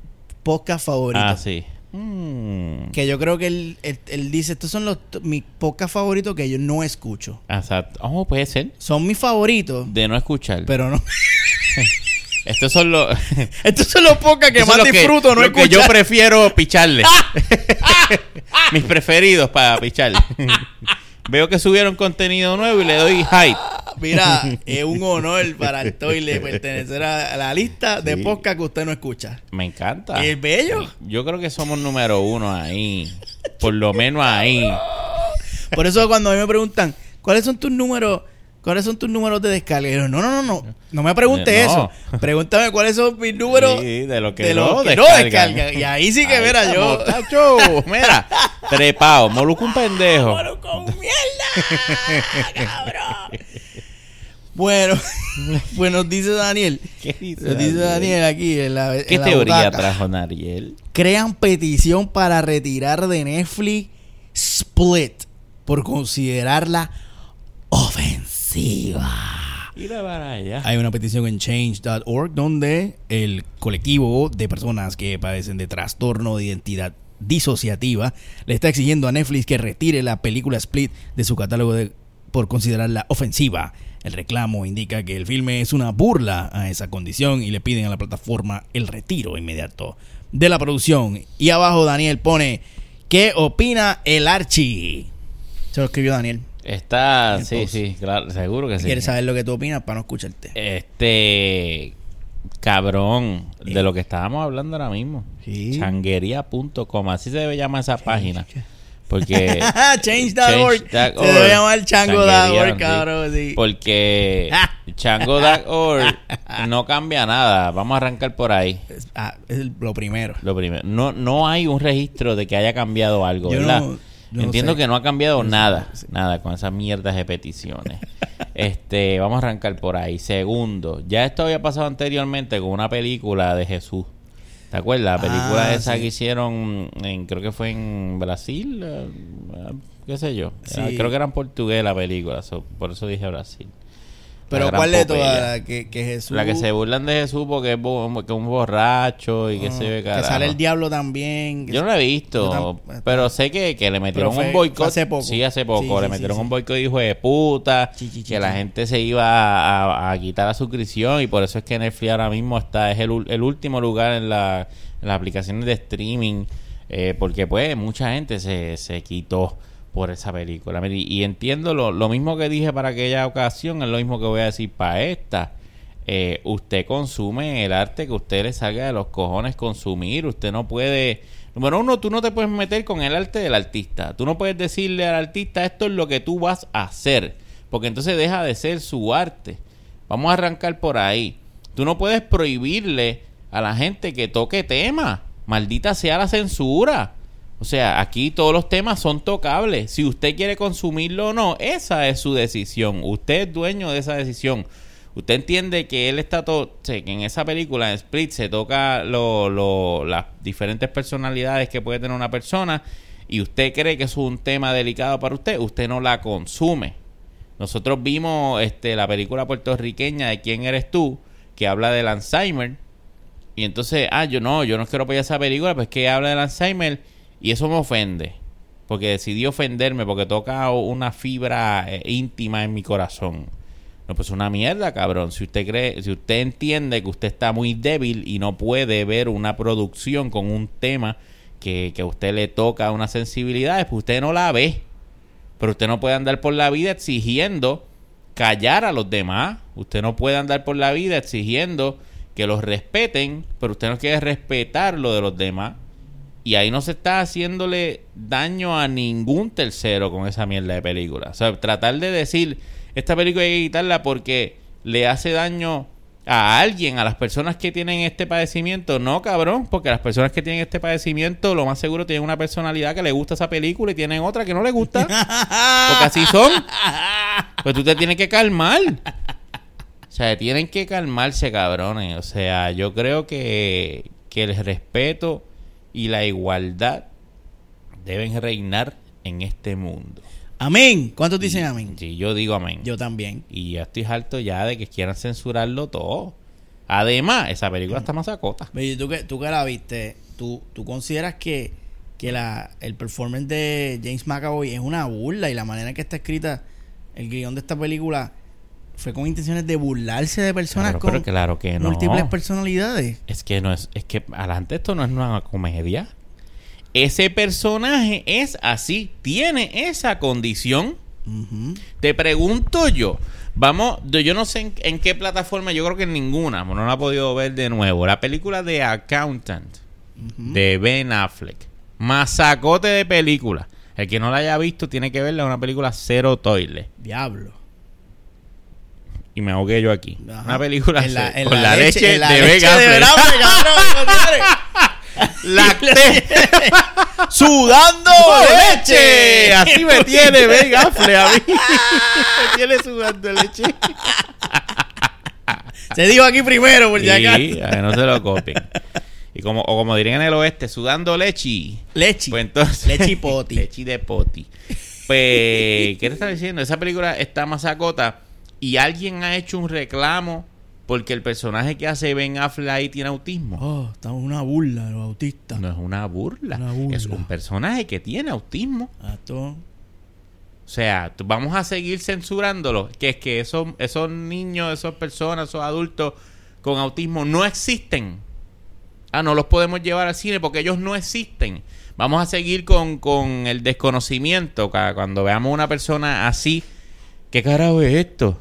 podcast favoritos. ah, sí. Mm. Que yo creo que él, él- él dice, estos son los mis podcasts favoritos que yo no escucho. Exacto. Oh, puede ser. Son mis favoritos, De no escuchar. pero no. [laughs] Estos son los. [laughs] Estos son los podcasts que más disfruto, no que escuchar. yo prefiero picharle. [laughs] [laughs] Mis preferidos para pichar. Veo que subieron contenido nuevo y le doy hype. Mira, es un honor para el Toile pertenecer a la lista de Sí. que usted no escucha. Me encanta. Es bello. Yo creo que somos número uno ahí. Por lo menos ahí. Por eso cuando a mí me preguntan, ¿cuáles son tus números? ¿Cuáles son tus números de descarga? Y yo, no, no, no, no. No me pregunte Eh, no. eso. Pregúntame cuáles son mis números Sí, de lo que de no los que no descargan. descargan. Y ahí sí que, mira, yo... tacho. Mira, trepado. Moluco un pendejo. ¡Moro con mierda! ¡Cabrón! Bueno, [laughs] pues nos dice Daniel. [laughs] ¿Qué dice Nos dice Daniel aquí en la ¿Qué en la teoría butaca. trajo? Crean petición para retirar de Netflix Split por considerarla ofensiva. Mira para allá. Hay una petición en change.org donde el colectivo de personas que padecen de trastorno de identidad disociativa le está exigiendo a Netflix que retire la película Split de su catálogo de- por considerarla ofensiva. El reclamo indica que el filme es una burla a esa condición y le piden a la plataforma el retiro inmediato de la producción. Y abajo Daniel pone, ¿qué opina el Archie? Se lo escribió Daniel. Está, sí, sí, claro, seguro que sí. ¿Quieres saber lo que tú opinas para no escucharte? Este cabrón de lo que estábamos hablando ahora mismo. Sí. Changuería.com, así se debe llamar esa página. Porque [laughs] Change.org. Change.org. Se debe llamar chango.org, cabrón. Sí. porque [laughs] chango.org no cambia nada. Vamos a arrancar por ahí. Es- ah, es lo primero. Lo primero, no no hay un registro de que haya cambiado algo, Yo ¿verdad? no- yo Entiendo sé. que no ha cambiado Yo no sé, nada, nada con esas mierdas de peticiones. [laughs] Este, vamos a arrancar por ahí. Segundo, ya esto había pasado anteriormente con una película de Jesús. ¿Te acuerdas? La película Ah, esa sí. que hicieron, en, creo que fue en Brasil, eh, eh, qué sé yo. Sí. Ah, creo que era en portugués la película, so- por eso dije Brasil. Pero ¿cuál de todas? La que, que Jesús... La que se burlan de Jesús porque es bo- que un borracho y que se ve Que carajo. sale el diablo también. que Yo no la he visto, pero sé que, que le metieron un boicot. hace poco. Sí, hace poco. Sí, le metieron sí, un boicot hijo de puta. Que la gente se iba a, a- a quitar la suscripción y por eso es que Netflix ahora mismo está es el, el último lugar en, la, en las aplicaciones de streaming. eh, porque pues mucha gente se, se quitó por esa película. Y, y entiendo lo, mismo que dije para aquella ocasión, es lo mismo que voy a decir para esta. Eh, usted consume el arte que usted le salga de los cojones consumir. Usted no puede. Número uno, tú no te puedes meter con el arte del artista. Tú no puedes decirle al artista esto es lo que tú vas a hacer. Porque entonces deja de ser su arte. Vamos a arrancar por ahí. Tú no puedes prohibirle a la gente que toque temas. Maldita sea la censura. O sea, aquí todos los temas son tocables. Si usted quiere consumirlo o no, esa es su decisión. Usted es dueño de esa decisión. Usted entiende que él está todo, que en esa película, en Split, se toca lo, lo- las diferentes personalidades que puede tener una persona y usted cree que es un tema delicado para usted, usted no la consume. Nosotros vimos este, la película puertorriqueña de ¿Quién eres tú? que habla del Alzheimer. Y entonces, ah, yo no, yo no quiero apoyar esa película, pues que habla del Alzheimer y eso me ofende. Porque decidí ofenderme porque toca una fibra eh, íntima en mi corazón. No, pues una mierda, cabrón. Si usted cree, si usted entiende que usted está muy débil y no puede ver una producción con un tema que, que a usted le toca unas sensibilidades, pues usted no la ve. Pero usted no puede andar por la vida exigiendo callar a los demás. Usted no puede andar por la vida exigiendo que los respeten, pero usted no quiere respetar lo de los demás. Y ahí no se está haciéndole daño a ningún tercero con esa mierda de película. O sea, tratar de decir, esta película hay que quitarla porque le hace daño a alguien, a las personas que tienen este padecimiento. No, cabrón, porque las personas que tienen este padecimiento, lo más seguro tienen una personalidad que le gusta esa película y tienen otra que no le gusta. [laughs] Porque así son. Pues tú te tienes que calmar. O sea, tienen que calmarse, cabrones. O sea, yo creo que, que el respeto y la igualdad deben reinar en este mundo. Amén. ¿Cuántos dicen amén? Sí, yo digo amén. Yo también. Y ya estoy harto ya de que quieran censurarlo todo. Además, esa película está más sacota. Oye, tú que, tú que la viste, ¿tú, tú consideras que, que la, el performance de James McAvoy es una burla y la manera en que está escrita el guion de esta película fue con intenciones de burlarse de personas Claro, con pero claro que no. múltiples personalidades? Es que no es, es que adelante esto no es una comedia. Ese personaje es así, tiene esa condición. Te pregunto yo, vamos, yo no sé en, en qué plataforma, yo creo que en ninguna, no la he podido ver de nuevo. La película de Accountant de Ben Affleck, masacote de película. El que no la haya visto tiene que verla, una película cero toile. Diablo. Y me ahogué yo aquí. Ajá. Una película En la- se- en con la la, leche- leche, en la de leche Ben de cabrón, Lacté. [laughs] [laughs] ¡Sudando [laughs] leche! Así me tiene Ben a mí. me tiene sudando leche. Se dijo aquí primero, por Sí, si a acaso. que no se lo copien. Y como, o como dirían en el oeste, sudando leche. Leche. Pues entonces. Leche y poti. leche de poti. Pues, ¿qué te estaba diciendo? Esa película está masacota y alguien ha hecho un reclamo porque el personaje que hace Ben Affleck ahí tiene autismo. Oh, en una burla, los autistas. No es una burla. Una burla. Es un personaje que tiene autismo. Esto- O sea, tú- vamos a seguir censurándolo. Que es que esos, esos niños, esas personas, esos adultos con autismo no existen. Ah, no los podemos llevar al cine porque ellos no existen. Vamos a seguir con, con el desconocimiento. Cuando veamos una persona así, ¿qué carajo es esto?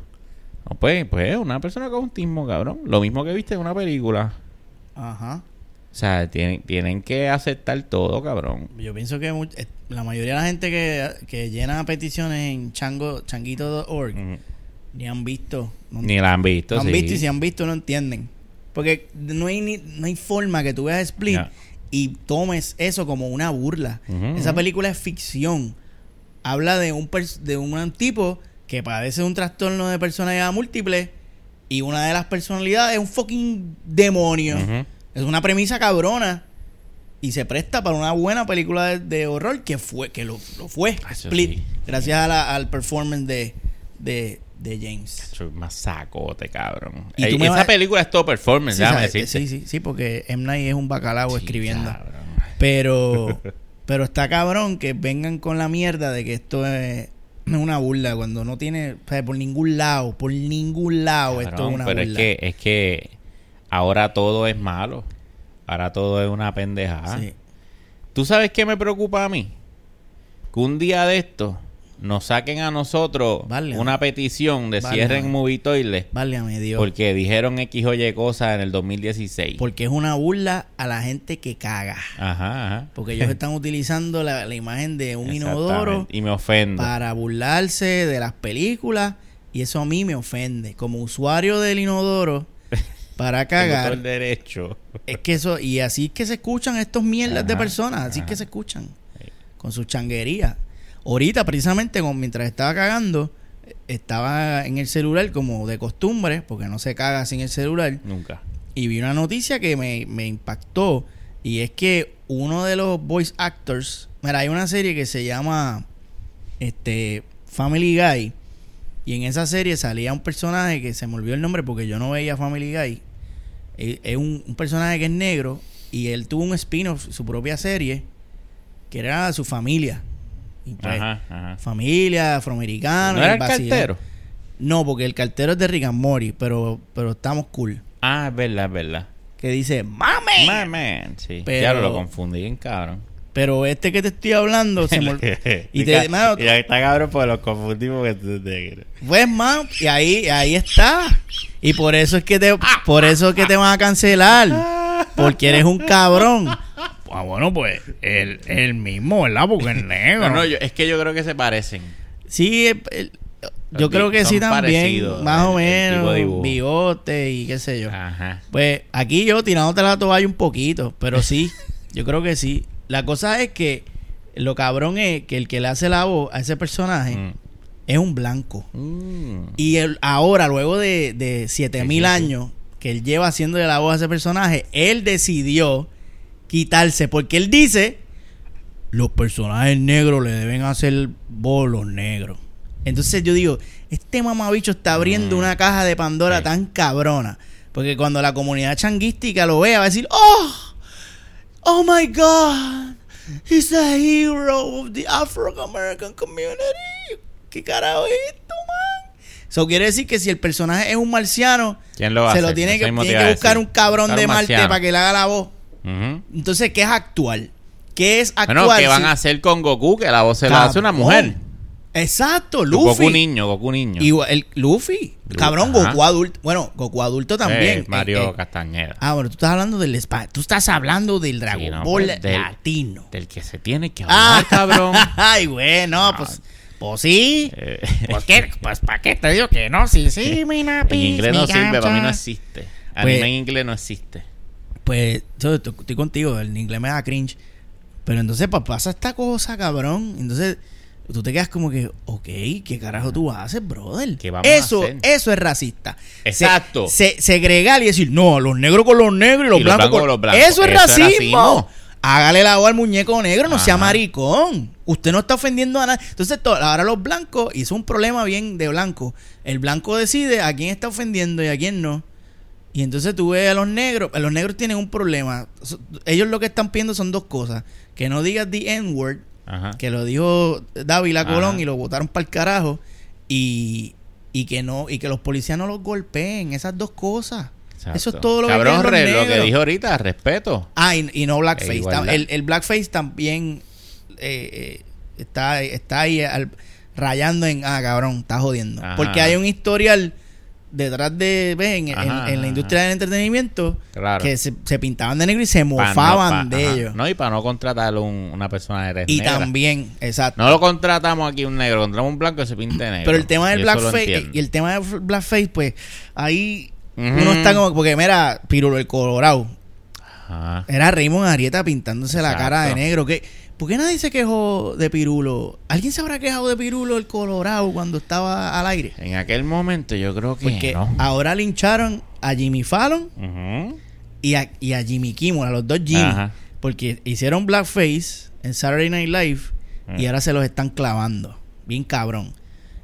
No, pues, pues, una persona con autismo, cabrón. Lo mismo que viste en una película. Ajá. O sea, tienen, tienen que aceptar todo, cabrón. Yo pienso que much- eh, la mayoría de la gente que, que llena peticiones en chango, changuito.org Mm. ni han visto. No, Ni la han visto, no han sí. visto y si han visto no entienden. Porque no hay, ni- no hay forma que tú veas Split y tomes eso como una burla. Esa película es ficción. Habla de un, de un tipo que padece de un trastorno de personalidad múltiple y una de las personalidades es un fucking demonio. Es una premisa cabrona y se presta para una buena película de, de horror que fue que lo, lo fue. Ah, Eso Split, sí. gracias a la- al performance de, de, de James. Soy más sacote, cabrón. Y Ey, esa película es todo performance, Sí, sabes, sí, sí, sí, porque M. Night es un bacalao Sí, escribiendo. cabrón. Pero, [laughs] pero está cabrón que vengan con la mierda de que esto es es una burla cuando no tiene, o sea, por ningún lado, por ningún lado esto es una pero burla. es que, es que ahora todo es malo. Ahora todo es una pendejada. Sí. ¿Tú sabes qué me preocupa a mí? Que un día de esto nos saquen a nosotros una petición de cierren Movie Toilet Válgame Dios. porque dijeron X o Y cosas en el 2016. Porque es una burla a la gente que caga. Ajá, ajá. Porque ellos [laughs] están utilizando la, la imagen de un inodoro. Y me ofendo. para burlarse de las películas y eso a mí me ofende. Como usuario del inodoro, [laughs] para Tengo todo cagar, el derecho. es que eso, y así es que se escuchan estos mierdas de personas, así es que se escuchan, Sí. con sus changuerías. Ahorita, precisamente, mientras estaba cagando, estaba en el celular como de costumbre, porque no se caga sin el celular, Nunca. y vi una noticia que me, me impactó, y es que uno de los voice actors, mira, hay una serie que se llama este Family Guy, y en esa serie salía un personaje que se me olvidó el nombre porque yo no veía Family Guy. Es es un, un personaje que es negro y él tuvo un spin-off, su propia serie, que era su familia. Y pues, Ajá, ajá. Familia, afroamericano. ¿No era el cartero? No, porque el cartero es de Rick and Morty, pero, pero estamos cool. Ah, es verdad, es verdad. Que dice, ¡Mame! Man, sí. Pero- Ya lo confundí bien cabrón. Pero este que te estoy hablando se [laughs] y te, mano, y ahí está cabrón porque los confundimos que. Pues man, y ahí, ahí está. Y por eso es que te, por eso es que te van a cancelar. [laughs] Porque eres un cabrón. Ah, bueno, pues el, el mismo, ¿verdad? Porque es [laughs] negro. No, no, yo- es que yo creo que se parecen. Sí, el- el- yo creo que sí también. Más o el- el menos. Bigote y qué sé yo. Ajá. Pues aquí yo tirándote la toalla un poquito, pero sí, [laughs] yo creo que sí. La cosa es que lo cabrón es que el que le hace la voz a ese personaje Mm. es un blanco. Mm. Y él, ahora, luego de, de 7000 Sí, sí, sí. años que él lleva haciendo de la voz a ese personaje, él decidió quitarse porque él dice los personajes negros le deben hacer voz los negros. Entonces yo digo, este mamabicho está abriendo Mm. una caja de Pandora Sí. tan cabrona. Porque cuando la comunidad changuística lo vea, va a decir, oh, oh my God, he's the hero of the African American community. ¿Qué carajo es esto, man? Eso quiere decir que si el personaje es un marciano, ¿Quién lo va a se hacer? lo tiene que, tiene que a buscar un cabrón de Marte marciano. para que le haga la voz. Ujú. Entonces, ¿qué es actual? ¿Qué es actual? Bueno, ¿qué van a hacer con Goku? Que la voz se la hace una mujer. Exacto, Goku Luffy. niño, Goku niño. Igual, el Luffy. Lu- Cabrón, ajá. Goku adulto. Bueno, Goku adulto también. Eh, Mario Eh, eh, Castañeda. Ah, bueno, tú estás hablando del spa. Tú estás hablando del Dragon Sí, no, Ball pues, del- latino. Del que se tiene que Ah, hablar, cabrón. [laughs] Ay, güey, no, Ah. pues, pues sí. Eh, ¿Por qué? Pues, ¿para qué te digo que no? Sí, sí, [laughs] mi en napi, inglés mi no sirve, para mí no existe. Pues- Anime en inglés no existe. Pues, yo estoy, contigo, el inglés me da cringe. Pero entonces, pues, pasa esta cosa, cabrón. Entonces, tú te quedas como que, ok, ¿qué carajo tú haces, brother? ¿Qué vamos a eso, hacer? eso es racista. Exacto. Se, se- segregar y decir, no, los negros con los negros y los, Y los blancos, con los blancos. Eso es Eso es racismo. racismo. Hágale la voz al muñeco negro, no sea maricón. Usted no está ofendiendo a nadie. Entonces, to- ahora los blancos, y es un problema bien de blanco. El blanco decide a quién está ofendiendo y a quién no. Y entonces tú ves a los negros, los negros tienen un problema. Ellos lo que están pidiendo son dos cosas. Que no digas the N-word, Ajá. que lo dijo Dávila Ajá. Colón y lo votaron para el carajo. Y, y que no, y que los policías no los golpeen, esas dos cosas. Exacto. Eso es todo lo que Cabrón, los re- lo que dijo ahorita, respeto. Ah, y, y no blackface. E El, el blackface también eh, eh, está, está ahí al- rayando en, ah, cabrón, está jodiendo. Ajá. Porque hay un historial detrás de, ¿ves? En, en- Ajá, en la ajá, industria del entretenimiento Claro. que se, se pintaban de negro y se no- mofaban de ajá. ellos. No, y para no contratar un- una persona de y negra. también, exacto. No lo contratamos aquí un negro, contratamos un blanco que se pinte negro. Pero el tema del blackface entiendo. y el tema del blackface, pues ahí uno está como porque mira, Pirulo el Colorado Ajá. era Raymond Arieta pintándose la cara de negro que ¿Por qué nadie se quejó de Pirulo? ¿Alguien se habrá quejado de Pirulo el Colorado cuando estaba al aire? En aquel momento yo creo que Porque no. ahora lincharon a Jimmy Fallon y a, y a Jimmy Kimmel, a los dos Jimmy. Ajá. Porque hicieron blackface en Saturday Night Live y Ah. ahora se los están clavando. Bien cabrón.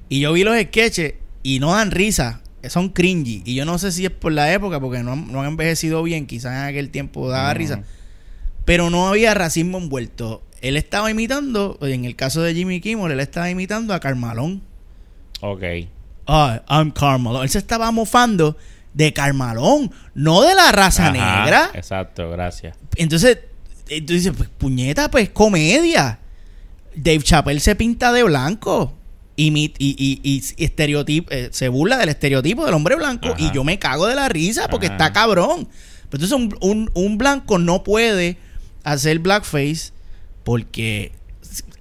Y yo vi los sketches y no dan risa. Son cringy. Y yo no sé si es por la época, porque no, han- no han envejecido bien. Quizás en aquel tiempo daba Ujú. risa. Pero no había racismo envuelto. Él estaba imitando, en el caso de Jimmy Kimmel, él estaba imitando a Carmalón. Ok. Ah, I'm Carmalón. Él se estaba mofando de Carmalón, no de la raza Ajá, negra. Exacto, gracias. Entonces, eh, tú dices, pues puñeta, pues comedia. Dave Chappelle se pinta de blanco y, mi- y, y, y estereotip- eh, se burla del estereotipo del hombre blanco Ajá. y yo me cago de la risa porque Ajá. está cabrón. Pero entonces un, un- un blanco no puede hacer blackface porque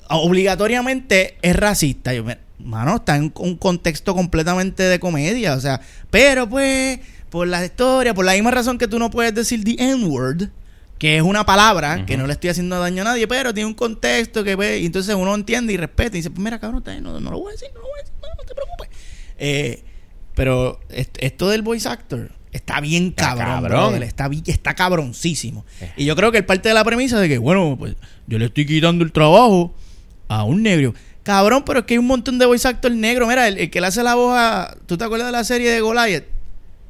obligatoriamente es racista. Yo, mano, está en un contexto completamente de comedia. O sea, pero pues, por la historia, por la misma razón que tú no puedes decir the N-word, que es una palabra que no le estoy haciendo daño a nadie, pero tiene un contexto que pues, y entonces uno entiende y respeta y dice, pues mira, cabrón, no, no lo voy a decir, no lo voy a decir, no, no te preocupes. Eh, pero est- esto del voice actor está bien Está cabrón, cabrón. brother, está, está cabroncísimo. Y yo creo que es parte de la premisa de que, bueno, pues yo le estoy quitando el trabajo a un negro. Cabrón, pero es que hay un montón de voice actor negro. Mira, el, el que le hace la voz a... ¿Tú te acuerdas de la serie de Goliath?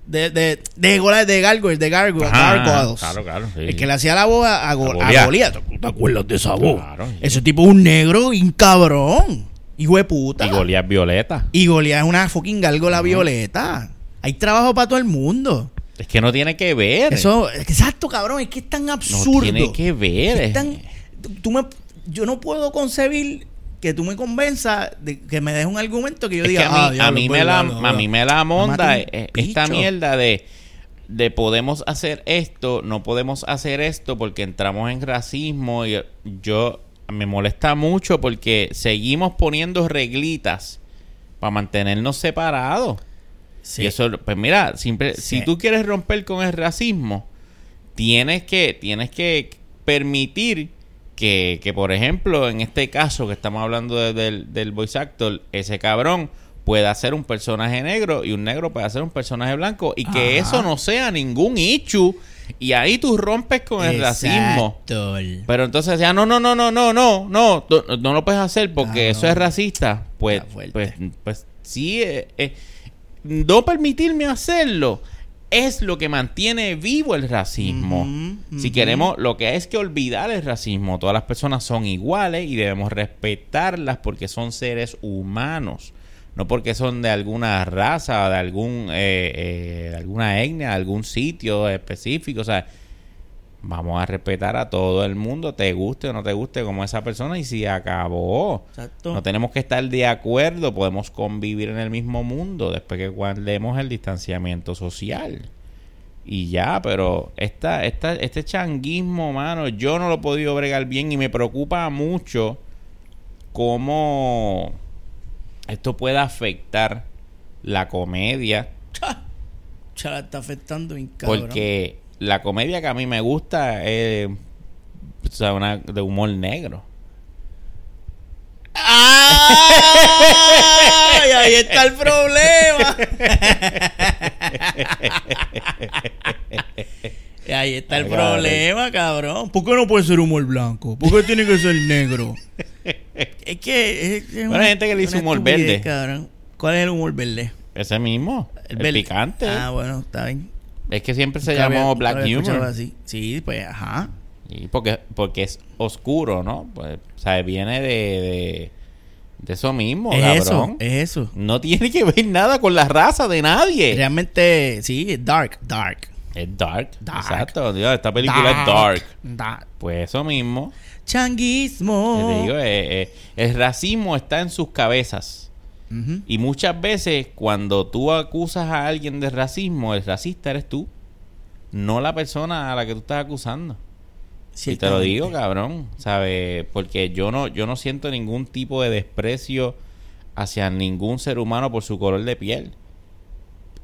De, de, de Goliath, de Gargoyles, de Gargoyles. Gargoyles. claro, claro, sí. El que le hacía la voz a, a, Go- A a Goliat. Goliat. ¿Tú te acuerdas de esa voz? Claro, sí. Ese tipo es un negro y un cabrón. Hijo de puta. Y Goliat Violeta. Y Goliat es una fucking gárgola violeta. Hay trabajo para todo el mundo. Es que no tiene que ver. Eso, exacto, cabrón, es que es tan no absurdo. tiene que ver. Es tan- tú- me- yo no puedo concebir que tú me convenzas de que me des un argumento que yo Es diga, que a mí, "Ah, a mí me la, verdad, a mí me la monda un eh, esta mierda de, de podemos hacer esto, no podemos hacer esto porque entramos en racismo y yo me molesta mucho porque seguimos poniendo reglitas para mantenernos separados. Sí. Y eso, pues mira, siempre, Sí. si tú quieres romper con el racismo, tienes que, tienes que permitir que, que, por ejemplo, en este caso que estamos hablando de- del, del voice actor, ese cabrón pueda ser un personaje negro y un negro pueda ser un personaje blanco y que Ajá. eso no sea ningún issue y ahí tú rompes con el racismo. Pero entonces decía, no, no, no, no, no, no, no, tú- no, lo puedes hacer porque Ah, eso no. es racista. Pues, pues, pues sí, eh, eh, no permitirme hacerlo es lo que mantiene vivo el racismo. Si queremos, lo que es que olvidar el racismo. Todas las personas son iguales y debemos respetarlas porque son seres humanos. No porque son de alguna raza, de algún eh, eh, de alguna etnia, de algún sitio específico. O sea, vamos a respetar a todo el mundo, te guste o no te guste como esa persona y si acabó. Exacto. No tenemos que estar de acuerdo, podemos convivir en el mismo mundo después que guardemos el distanciamiento social. Y ya, pero esta, esta, este changuismo, mano, yo no lo he podido bregar bien y me preocupa mucho cómo esto puede afectar la comedia. [laughs] Chala, está afectando bien. Porque la comedia que a mí me gusta es o sea, una de humor negro. ¡Ay! Ahí está el problema. Y ahí está el Ay, problema, cabrón. ¿Por qué no puede ser humor blanco? ¿Por qué tiene que ser negro? Es que es, es Bueno, una- hay gente que le dice humor verde. cabrón. ¿Cuál es el humor verde? Ese mismo, el, verde. picante. Ah, bueno, está bien. Es que siempre se Nunca llamó Black Humor. así. Sí, pues, ajá. Y porque, porque es oscuro, ¿no? Pues, o sea, viene de, de, de eso mismo, es eso, cabrón. es eso. No tiene que ver nada con la raza de nadie. Realmente, sí, es dark, dark. Es dark. Dark. Exacto. Dios, esta película es dark. Dark. Pues eso mismo. Changuismo. Te digo, eh, eh, el racismo está en sus cabezas. Y muchas veces cuando tú acusas a alguien de racismo, el racista eres tú. No la persona a la que tú estás acusando. Y te lo digo, cabrón, ¿sabes? Porque yo no, yo no siento ningún tipo de desprecio hacia ningún ser humano por su color de piel.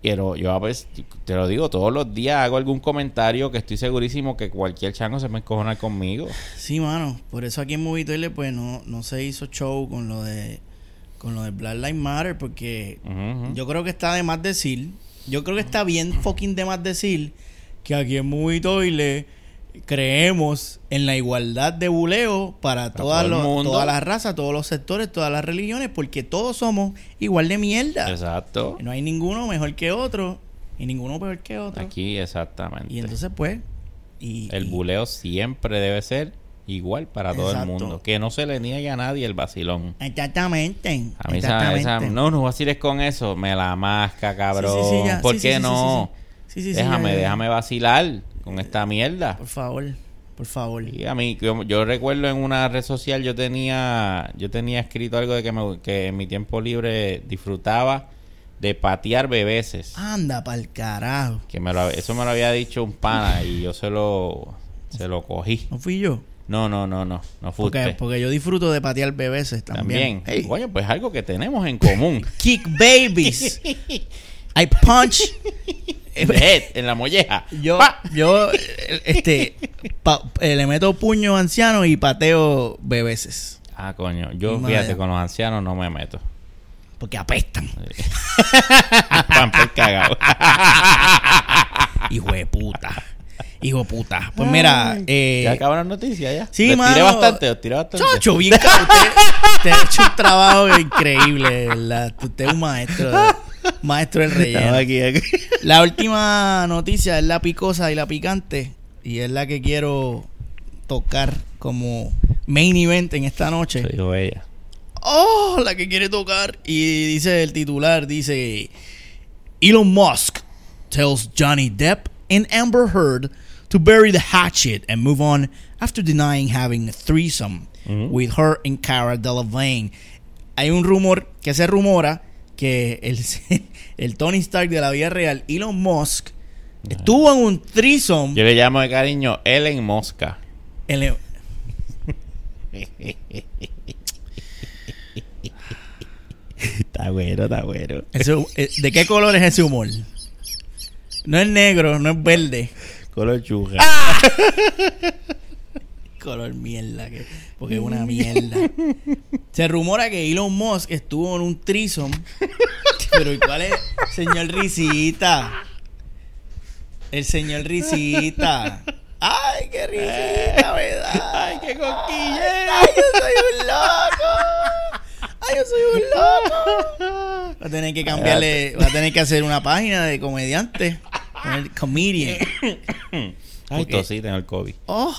Pero yo a veces, te lo digo, todos los días hago algún comentario que estoy segurísimo que cualquier chango se me encojona conmigo. Sí, mano. Por eso aquí en Movie Toilet, pues no, no se hizo show con lo de con lo de Black Lives Matter porque yo creo que está de más decir. Yo creo que está bien fucking de más decir que aquí en Movie Toilet creemos en la igualdad de buleo para, todas todo el los- todas las razas, todos los sectores, todas las religiones, porque todos somos igual de mierda. Exacto. No hay ninguno mejor que otro y ninguno peor que otro. Aquí, exactamente. Y entonces, pues. Y, el y- buleo siempre debe ser igual para todo el mundo. Que no se le niegue a nadie el vacilón. Exactamente. A mí exactamente. esa- no, no vaciles con eso. Me la masca, cabrón. Sí, sí, sí. ¿Por qué no? sí, sí. Sí, sí, sí, déjame, ya, ya. déjame vacilar con esta mierda. Por favor, por favor. Y a mí, yo, yo recuerdo en una red social yo tenía, yo tenía escrito algo de que, me, que en mi tiempo libre disfrutaba de patear bebeses. Anda pa'l carajo. Que me lo, eso me lo había dicho un pana y yo se lo, se lo cogí. ¿No fui yo? No, no, no, no, no fuiste. Porque, porque yo disfruto de patear bebés también. También. Hey, Coño, pues algo que tenemos en común. [laughs] kick babies. [laughs] I punch. [laughs] Head, en la molleja. yo, Pa. yo, este, pa- eh, le meto puño a ancianos y pateo bebeses. Ah, coño. Yo, Madre. fíjate, con los ancianos no me meto. Porque apestan. Pamper cagado. Hijo de puta. Hijo de puta. Pues mira, eh, ya acabaron las noticias ya. sí, Les mano. tiré bastante, les tiré bastante. Chacho, bien cabrón. Usted, usted ha hecho un trabajo increíble, ¿verdad? Usted es un maestro, maestro del Estaba relleno. aquí, aquí. La última noticia es la picosa y la picante. Y es la que quiero tocar como main event en esta noche. Dijo ella. Oh, la que quiere tocar. Y dice el titular, dice Elon Musk tells Johnny Depp and Amber Heard to bury the hatchet and move on after denying having a threesome Ujú. with her and Cara Delevingne. Hay un rumor que se rumora que el, [laughs] el Tony Stark de la vida real, Elon Musk, estuvo en un threesome. Yo le llamo de cariño Ellen Mosca. en el- [laughs] Está bueno, está bueno. eh, ¿De qué color es ese humor? No es negro, no es verde. Color chuja. [laughs] color mierda, que- porque es una mierda. Se rumora que Elon Musk estuvo en un trison. Pero ¿y cuál es? Señor Risita. El señor Risita. Ay, qué risita, ¿verdad? Ay, qué coquilla. Ay, yo soy un loco. Ay, yo soy un loco. Va a tener que cambiarle, va a tener que hacer una página de comediante. Comedian. [coughs] Ay, tosí, tengo el COVID. Oh.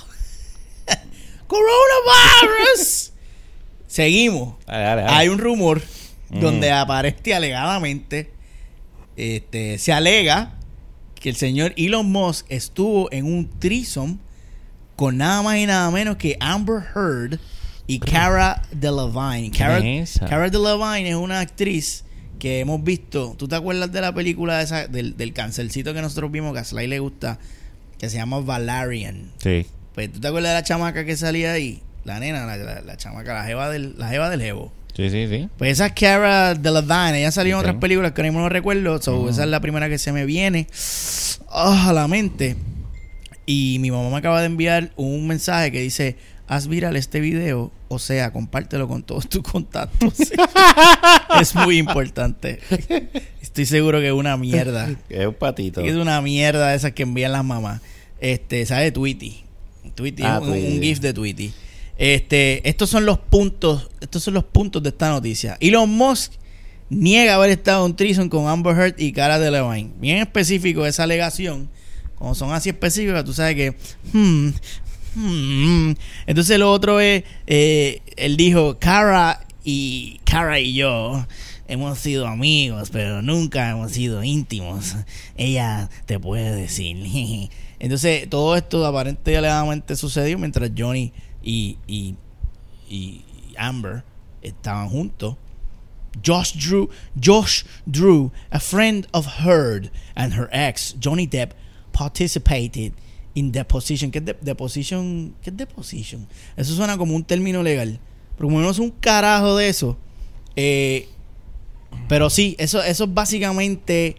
[laughs] Coronavirus. Seguimos. Dale, dale, dale. Hay un rumor Mm. donde aparece alegadamente, este, se alega que el señor Elon Musk estuvo en un threesome con nada más y nada menos que Amber Heard y Cara Delevingne. Cara. Cara Delevingne es una actriz que hemos visto. ¿Tú te acuerdas de la película esa, del, del cancelcito que nosotros vimos que a Sly le gusta? Que se llama Valerian. Sí. Pues, ¿tú te acuerdas de la chamaca que salía ahí? La nena, la, la- la chamaca, la jeva del, la jeva del jevo. Sí, sí, sí. Pues esa es Cara Delevingne. Ella salió en otras películas que ahora mismo no recuerdo. So. Esa es la primera que se me viene ah, a la mente. Y mi mamá me acaba de enviar un mensaje que dice: Haz viral este video. O sea, compártelo con todos tus contactos. [laughs] es muy importante. Estoy seguro que es una mierda. Es un patito. Es una mierda esas que envían las mamás. Este, ¿sabes? Tweety. Tweety, Ah, un, un. GIF de Tweety. Este, estos son los puntos, estos son los puntos de esta noticia. Elon Musk niega haber estado en Trison con Amber Heard y Cara Delevingne. Bien específico esa alegación. Como son así específicas, tú sabes que hmm, hmm. entonces lo otro es eh, él dijo Cara y Cara y yo hemos sido amigos, pero nunca hemos sido íntimos. Ella te puede decir. [laughs] Entonces, todo esto aparentemente y alegadamente sucedió mientras Johnny y, y, y Amber estaban juntos. Josh Drew, Josh Drew, a friend of Heard and her ex, Johnny Depp, participated in deposition. ¿Qué es de- deposition? ¿Qué es deposition? Eso suena como un término legal. Pero como es un carajo de eso. eh, pero sí, eso, eso es básicamente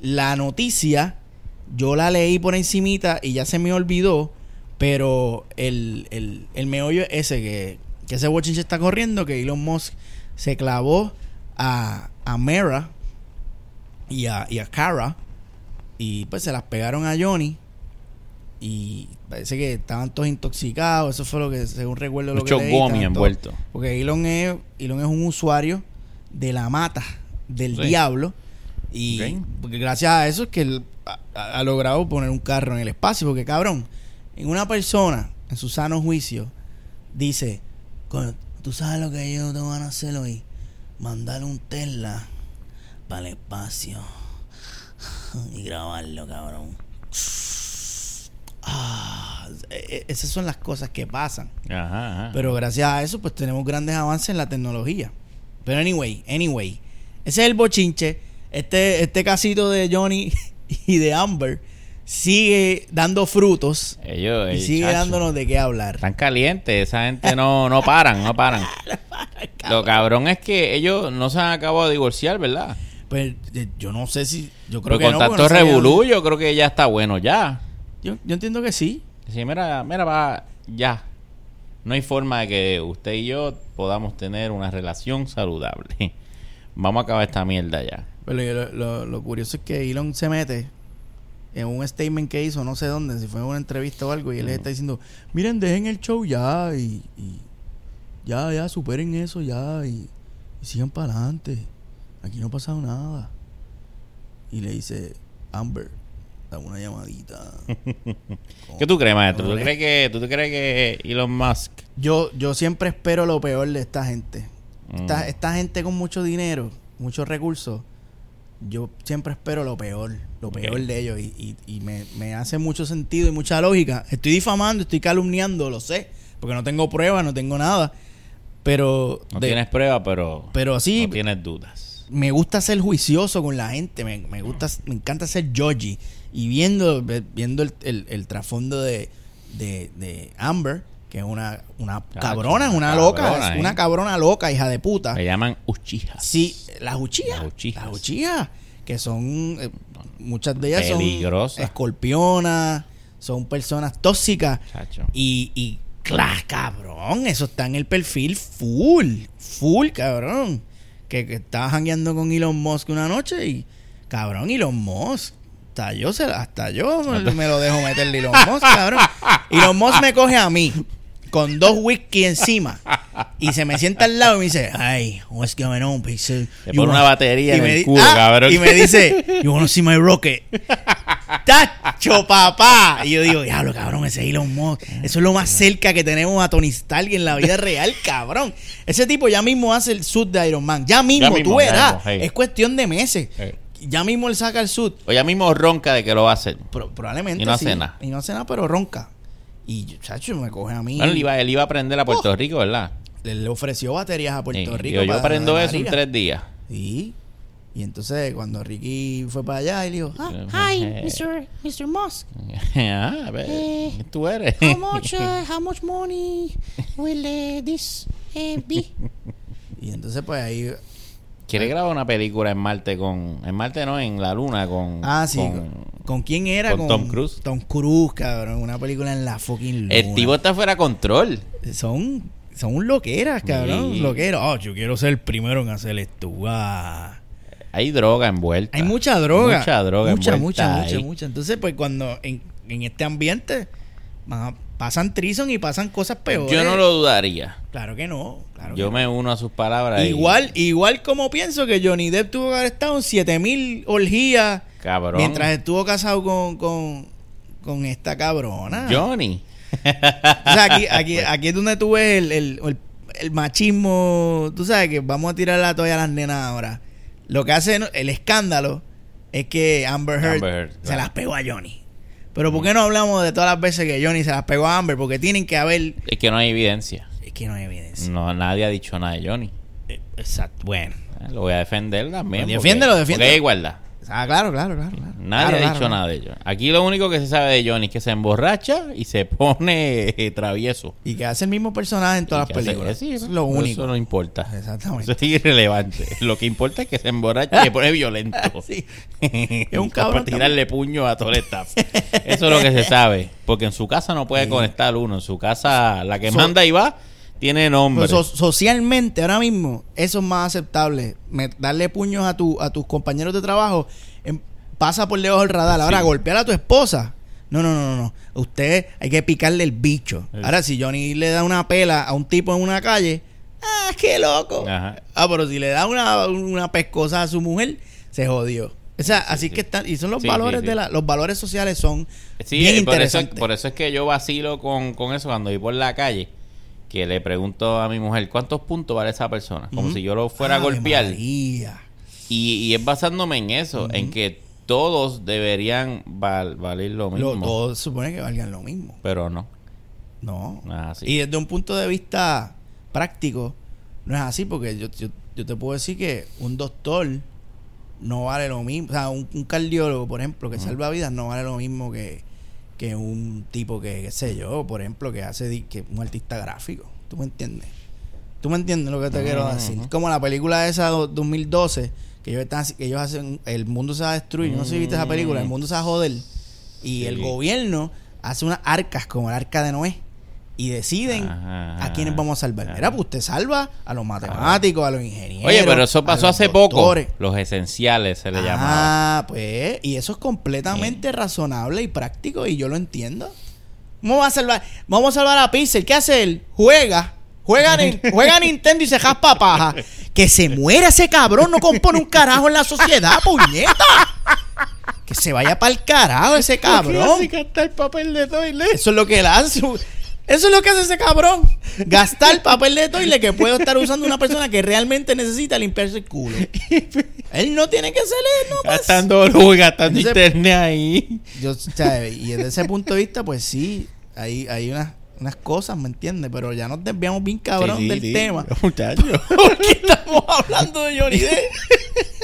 la noticia yo la leí por encimita y ya se me olvidó, pero el, el, el meollo es ese, que, que ese bochinche está corriendo, que Elon Musk se clavó a, a Mera y a, y a Cara y pues se las pegaron a Johnny y parece que estaban todos intoxicados, eso fue lo que según recuerdo lo Mucho que leí, gomi todos- envuelto. porque Elon es, Elon es un usuario de la mata del Sí. diablo. Y porque gracias a eso es que él ha, logrado poner un carro en el espacio. Porque cabrón, en una persona, en su sano juicio, dice, "Coño, tú sabes lo que ellos te van a hacer hoy. Mandarle un Tesla para el espacio. [laughs] Y grabarlo, cabrón. Ah, e- e- esas son las cosas que pasan. Ajá, ajá. Pero gracias a eso, pues tenemos grandes avances en la tecnología. Pero anyway, anyway. Ese es el bochinche. Este, este casito de Johnny [laughs] y de Amber sigue dando frutos ellos, y sigue chacho, dándonos de qué hablar. Están calientes, esa gente [laughs] no, no paran, no paran. [laughs] Lo cabrón es que ellos no se han acabado de divorciar, ¿verdad? Pues eh, yo no sé si. Yo creo Pero que con no. tanto no revolú, yo creo que ya está bueno ya. Yo, yo entiendo que sí. Sí, mira, mira, va, ya. No hay forma de que usted y yo podamos tener una relación saludable. [laughs] Vamos a acabar esta mierda ya. Pero lo, lo- lo curioso es que Elon se mete en un statement que hizo, no sé dónde, si fue en una entrevista o algo, y él les está diciendo, miren, dejen el show ya y, y ya, ya, superen eso ya y, y sigan para adelante. Aquí no ha pasado nada. Y le dice, Amber, dame una llamadita. [laughs] ¿Qué tú crees, maestro? ¿Tú crees que, tú crees que Elon Musk Yo, yo siempre espero lo peor de esta gente. Esta, Mm. esta gente con mucho dinero, muchos recursos, yo siempre espero lo peor, lo peor de ellos. Y, y- y me, me hace mucho sentido y mucha lógica. Estoy difamando, estoy calumniando, lo sé, porque no tengo pruebas, no tengo nada. Pero, no de- tienes prueba, pero, pero sí, no tienes dudas? me gusta ser juicioso con la gente, me, me gusta, me encanta ser Georgie. Y viendo, viendo el, el- el trasfondo de, de, de Amber, que es una, una Chacho, cabrona, una loca, cabrona, ¿eh? una cabrona loca, hija de puta. Le llaman uchijas. Sí, las uchijas. Las uchillas, que son, eh, muchas de ellas Peligrosas. son escorpionas, son personas tóxicas. Chacho. Y, y claro, cabrón, eso está en el perfil full, full, cabrón. Que, que estaba jangueando con Elon Musk una noche y, cabrón, Elon Musk. Hasta yo, se, hasta yo me, me lo dejo meterle Elon Musk, cabrón. Elon Musk me coge a mí con dos whisky encima y se me sienta al lado y me dice, ay, what's going on, pixel? You pone una wanna-" batería y en me el culo, ah, cabrón. Y me dice, you wanna see my rocket? ¡Tacho, papá! Y yo digo, diablo, cabrón, ese es Elon Musk. Eso es lo más cerca que tenemos a Tony Stark en la vida real, cabrón. Ese tipo ya mismo hace el suit de Iron Man. Ya mismo, mismo, tú ya verás. mismo, hey. Es cuestión de meses. Hey. Ya mismo él saca el suit. O ya mismo ronca de que lo va a hacer. Pro- probablemente Y no sí. hace nada. Y no hace nada, pero ronca. Y, chacho, me coge a mí. Bueno, él iba, él iba a aprender a Puerto Oh. Rico, ¿verdad? Le, ofreció baterías a Puerto Sí. Rico. Digo, yo aprendo eso en tres días. Sí. Y entonces cuando Ricky fue para allá, él dijo, ah, Hi. [laughs] Mr. Mr. Musk. [laughs] ah, a ver, Eh, ¿quién tú eres? How much, uh, [laughs] how much money will uh, this uh, be? y entonces pues ahí Quiere grabar una película en Marte con... En Marte no, en la Luna con... Ah, sí. con- ¿Con, con quién era? con Tom Cruise. Tom Cruise, cabrón. Una película en la fucking luna. El tipo está fuera de control. Son, son loqueras, cabrón. Sí. Loqueras. Oh, yo quiero ser el primero en hacer esto. Ah. Hay droga envuelta. Hay mucha droga. Mucha droga Mucha, envuelta mucha, mucha, mucha. Entonces, pues cuando en, en este ambiente ah, pasan trison y pasan cosas peores. Yo no lo dudaría. Claro que no. Claro Yo que me uno a sus palabras. y- Igual, igual como pienso que Johnny Depp tuvo que haber estado en 7000 orgías Cabrón. mientras estuvo casado con, con, con esta cabrona. Johnny. O sea, aquí, aquí, [laughs] aquí es donde tú ves el, el, el- el machismo. Tú sabes que vamos a tirar la toalla a las nenas ahora. Lo que hace el escándalo es que Amber Heard, Amber Heard, se claro. las pegó a Johnny. Pero ¿por qué no hablamos de todas las veces que Johnny se las pegó a Amber? Porque tienen que haber... Es que no hay evidencia. Es que no hay evidencia. No, nadie ha dicho nada de Johnny. Eh, Exacto. Bueno. Eh, Lo voy a defender también. Pues defiéndelo, defiéndelo. Porque hay igualdad. Ah, claro, claro, claro. claro. Nadie Claro, ha dicho claro. nada de ello. Aquí lo único que se sabe de Johnny es que se emborracha y se [laughs] pone eh, travieso. Y que hace el mismo personaje en todas las hace- películas. sí, es lo único. Eso no importa. Exactamente. Eso es irrelevante. [laughs] Lo que importa es que se emborracha y se pone violento. [laughs] Sí. es un cabrón Para tirarle puño a todo el staff. Eso es lo que se sabe. Porque en su casa no puede Sí. conectar uno. En su casa, la que So- manda y va, tiene nombre. So- socialmente, ahora mismo, eso es más aceptable. Me- darle puños a, tu, a tus compañeros de trabajo em, pasa por debajo del radar. Ahora, Sí. golpear a tu esposa. No, no, no, no, no. Usted hay que picarle el bicho. Sí. Ahora, si Johnny le da una pela a un tipo en una calle, ¡ah, qué loco! Ajá. Ah, pero si le da una, una pescosa a su mujer, se jodió. O sea, así sí. que están, y son los Sí, valores de la, los valores sociales son Sí, bien eso, interesantes. por eso es que yo vacilo con, con eso cuando voy por la calle. Que le pregunto a mi mujer, ¿cuántos puntos vale esa persona? Como si yo lo fuera a golpear. María. Y, y es basándome en eso, en que todos deberían val- valer lo mismo. Lo- todos supone que valgan lo mismo. Pero no. No. Así. Y desde un punto de vista práctico, no es así, porque yo, yo, yo te puedo decir que un doctor no vale lo mismo. O sea, un, un cardiólogo, por ejemplo, que salva vidas, no vale lo mismo que, que un tipo que, qué sé yo, por ejemplo, que hace que un artista gráfico. ¿Tú me entiendes? ¿Tú me entiendes lo que te quiero Ujú, decir? Como la película esa do- 2012, que ellos, están, que ellos hacen, el mundo se va a destruir. No sé si viste esa película, el mundo se va a joder. Y Sí. el gobierno hace unas arcas como el arca de Noé y deciden Ajá, a quiénes vamos a salvar. Mira, pues usted salva a los matemáticos, a los ingenieros. Oye, pero eso pasó hace poco. Los esenciales se le llamaba. Ah, pues, y eso es completamente razonable y práctico y yo lo entiendo. ¿Cómo va a salvar? Vamos a salvar a Pixel. ¿Qué hace él? Juega. Juega, [laughs] juega a Nintendo y se jaspa paja. Que se muera ese cabrón, no compone un carajo en la sociedad, [laughs] puñeta. Que se vaya para el carajo ese cabrón. Eso es lo que él hace. Eso es lo que hace ese cabrón. Gastar papel de toile que puede estar usando una persona que realmente necesita limpiarse el culo. [laughs] Él no tiene que hacerle, no pues. Gastando luz y gastando Ese- internet ahí. Yo, o sea, y desde ese punto de vista, pues sí, hay, hay unas, unas cosas, ¿me entiendes? Pero ya nos desviamos bien cabrón Sí, sí, del sí. tema. [laughs] Muchacho. [laughs] Porque estamos hablando de Johnny Depp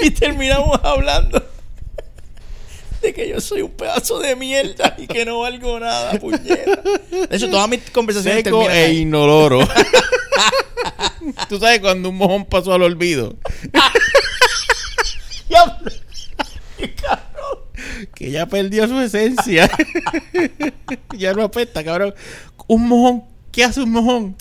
y terminamos hablando de que yo soy un pedazo de mierda y que no valgo nada, puñeta. De hecho, todas mis conversaciones Seco terminan e ahí. inoloro. [laughs] Tú sabes cuando un mojón pasó al olvido. [laughs] Ya- ¡Qué cabrón! Que ya perdió su esencia. [laughs] ya no apesta, cabrón. Un mojón. ¿Qué hace un mojón?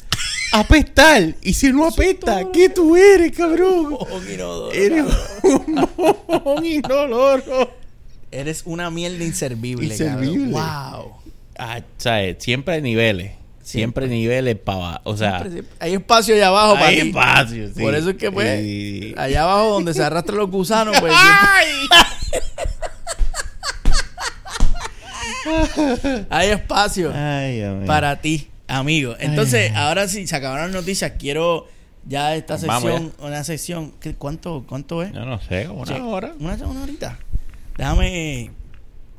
Apestar. Y si no apesta, ¿qué tú eres, cabrón? Mojón inodoro, Eres un mojón inoloro. Eres una mierda inservible, Inservible. cabrón. Wow. Ah, ¿sabes? Siempre hay niveles. Siempre, niveles para abajo. O sea, Siempre, siempre. Hay espacio allá abajo para hay ti. espacio. sí. Por eso es que, pues, Y- allá abajo donde se arrastran los gusanos, pues. [laughs] siempre- [laughs] hay espacio Ay, para ti, amigo. Entonces, ahora sí, se acabaron las noticias. Quiero ya esta Vamos sección, una sección. ¿qué- ¿Cuánto, cuánto es? Yo no sé, como una Che, hora. Una, una horita. Déjame.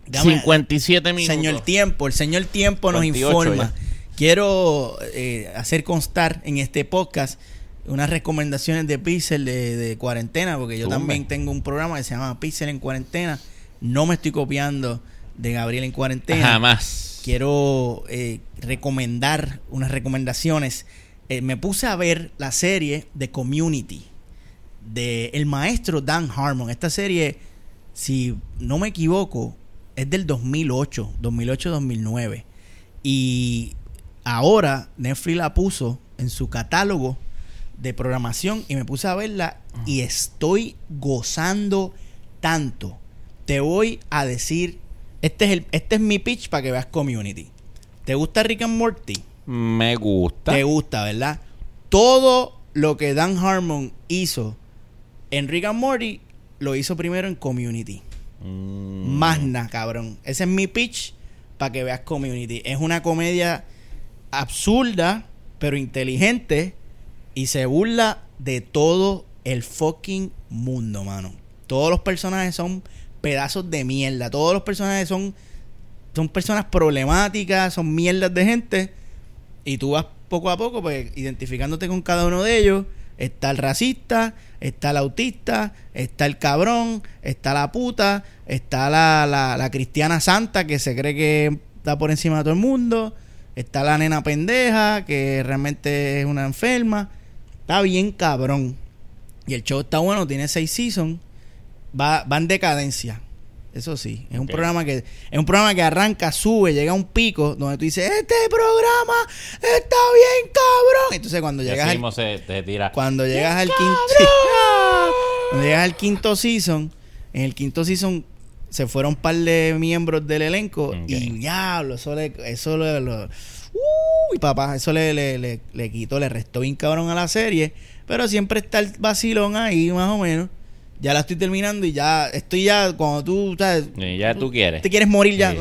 déjame 57 minutos. Señor Tiempo, el señor Tiempo nos 48 informa. ya. Quiero eh, hacer constar en este podcast unas recomendaciones de Pixel de, de cuarentena, porque yo también tengo un programa que se llama Pixel en cuarentena. No me estoy copiando de Gabriel en cuarentena. Jamás. Quiero eh, recomendar unas recomendaciones. Eh, me puse a ver la serie de Community de el maestro Dan Harmon. Esta serie, si no me equivoco, es del 2008, 2008-2009. Y ahora Netflix la puso en su catálogo de programación y me puse a verla y estoy gozando tanto. Te voy a decir, este es, el, este es mi pitch para que veas Community. ¿Te gusta Rick and Morty? Me gusta. Te gusta, ¿verdad? Todo lo que Dan Harmon hizo en Rick and Morty lo hizo primero en Community. Mm, Más nada, cabrón. Ese es mi pitch para que veas Community. Es una comedia absurda, pero inteligente y se burla de todo el fucking mundo, mano. Todos los personajes son pedazos de mierda. Todos los personajes son, son personas problemáticas, son mierdas de gente. Y tú vas poco a poco, pues, identificándote con cada uno de ellos está el racista, está el autista, está el cabrón, está la puta, está la, la, la cristiana santa que se cree que está por encima de todo el mundo, está la nena pendeja que realmente es una enferma. Está bien cabrón. Y el show está bueno, tiene seis seasons. Va, va en decadencia. Eso sí, es un programa que es un programa que arranca, sube, llega a un pico donde tú dices, "Este programa está bien cabrón." Entonces cuando llegas al se tira. cuando llegas al quinto cuando llegas al quinto season, en el quinto season se fueron un par de miembros del elenco y diablo, eso le eso le, lo- uy, papá, eso le, le, le, le quitó, le restó bien cabrón a la serie, pero siempre está el vacilón ahí más o menos. Ya la estoy terminando y ya estoy ya cuando tú sabes, Y ya tú quieres. te quieres morir ya. Sí,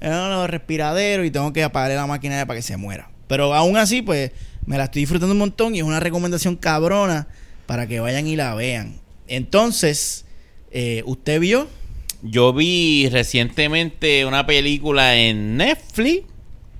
ya. los respiraderos y tengo que apagar la máquina para que se muera. Pero aún así, pues, me la estoy disfrutando un montón y es una recomendación cabrona para que vayan y la vean. Entonces, eh, ¿usted vio? Yo vi recientemente una película en Netflix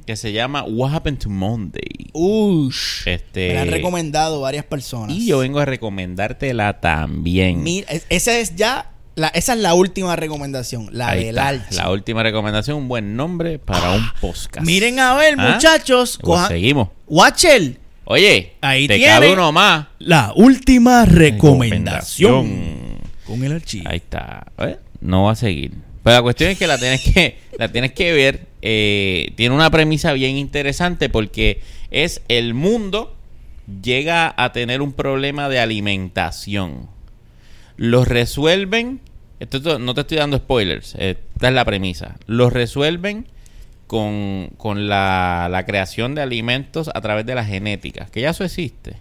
que se llama What Happened to Monday. Ush. Este, Me la han recomendado varias personas. Y yo vengo a recomendártela también. Mira, es- esa es ya, la, esa es la última recomendación, la Ahí del Alchi. La última recomendación, un buen nombre para un podcast. Miren a ver, ¿Ah? muchachos. Pues seguimos. Watcher, Oye, Ahí te tiene. cabe uno más. la última recomendación. Con el archivo. Ahí está. ¿Eh? No va a seguir. Pero la cuestión es que la tienes que, la tienes que ver. Eh, tiene una premisa bien interesante porque es el mundo llega a tener un problema de alimentación. Los resuelven. Esto to- no te estoy dando spoilers. Esta es la premisa. Los resuelven con, con la, la creación de alimentos a través de la genética. Que ya eso existe.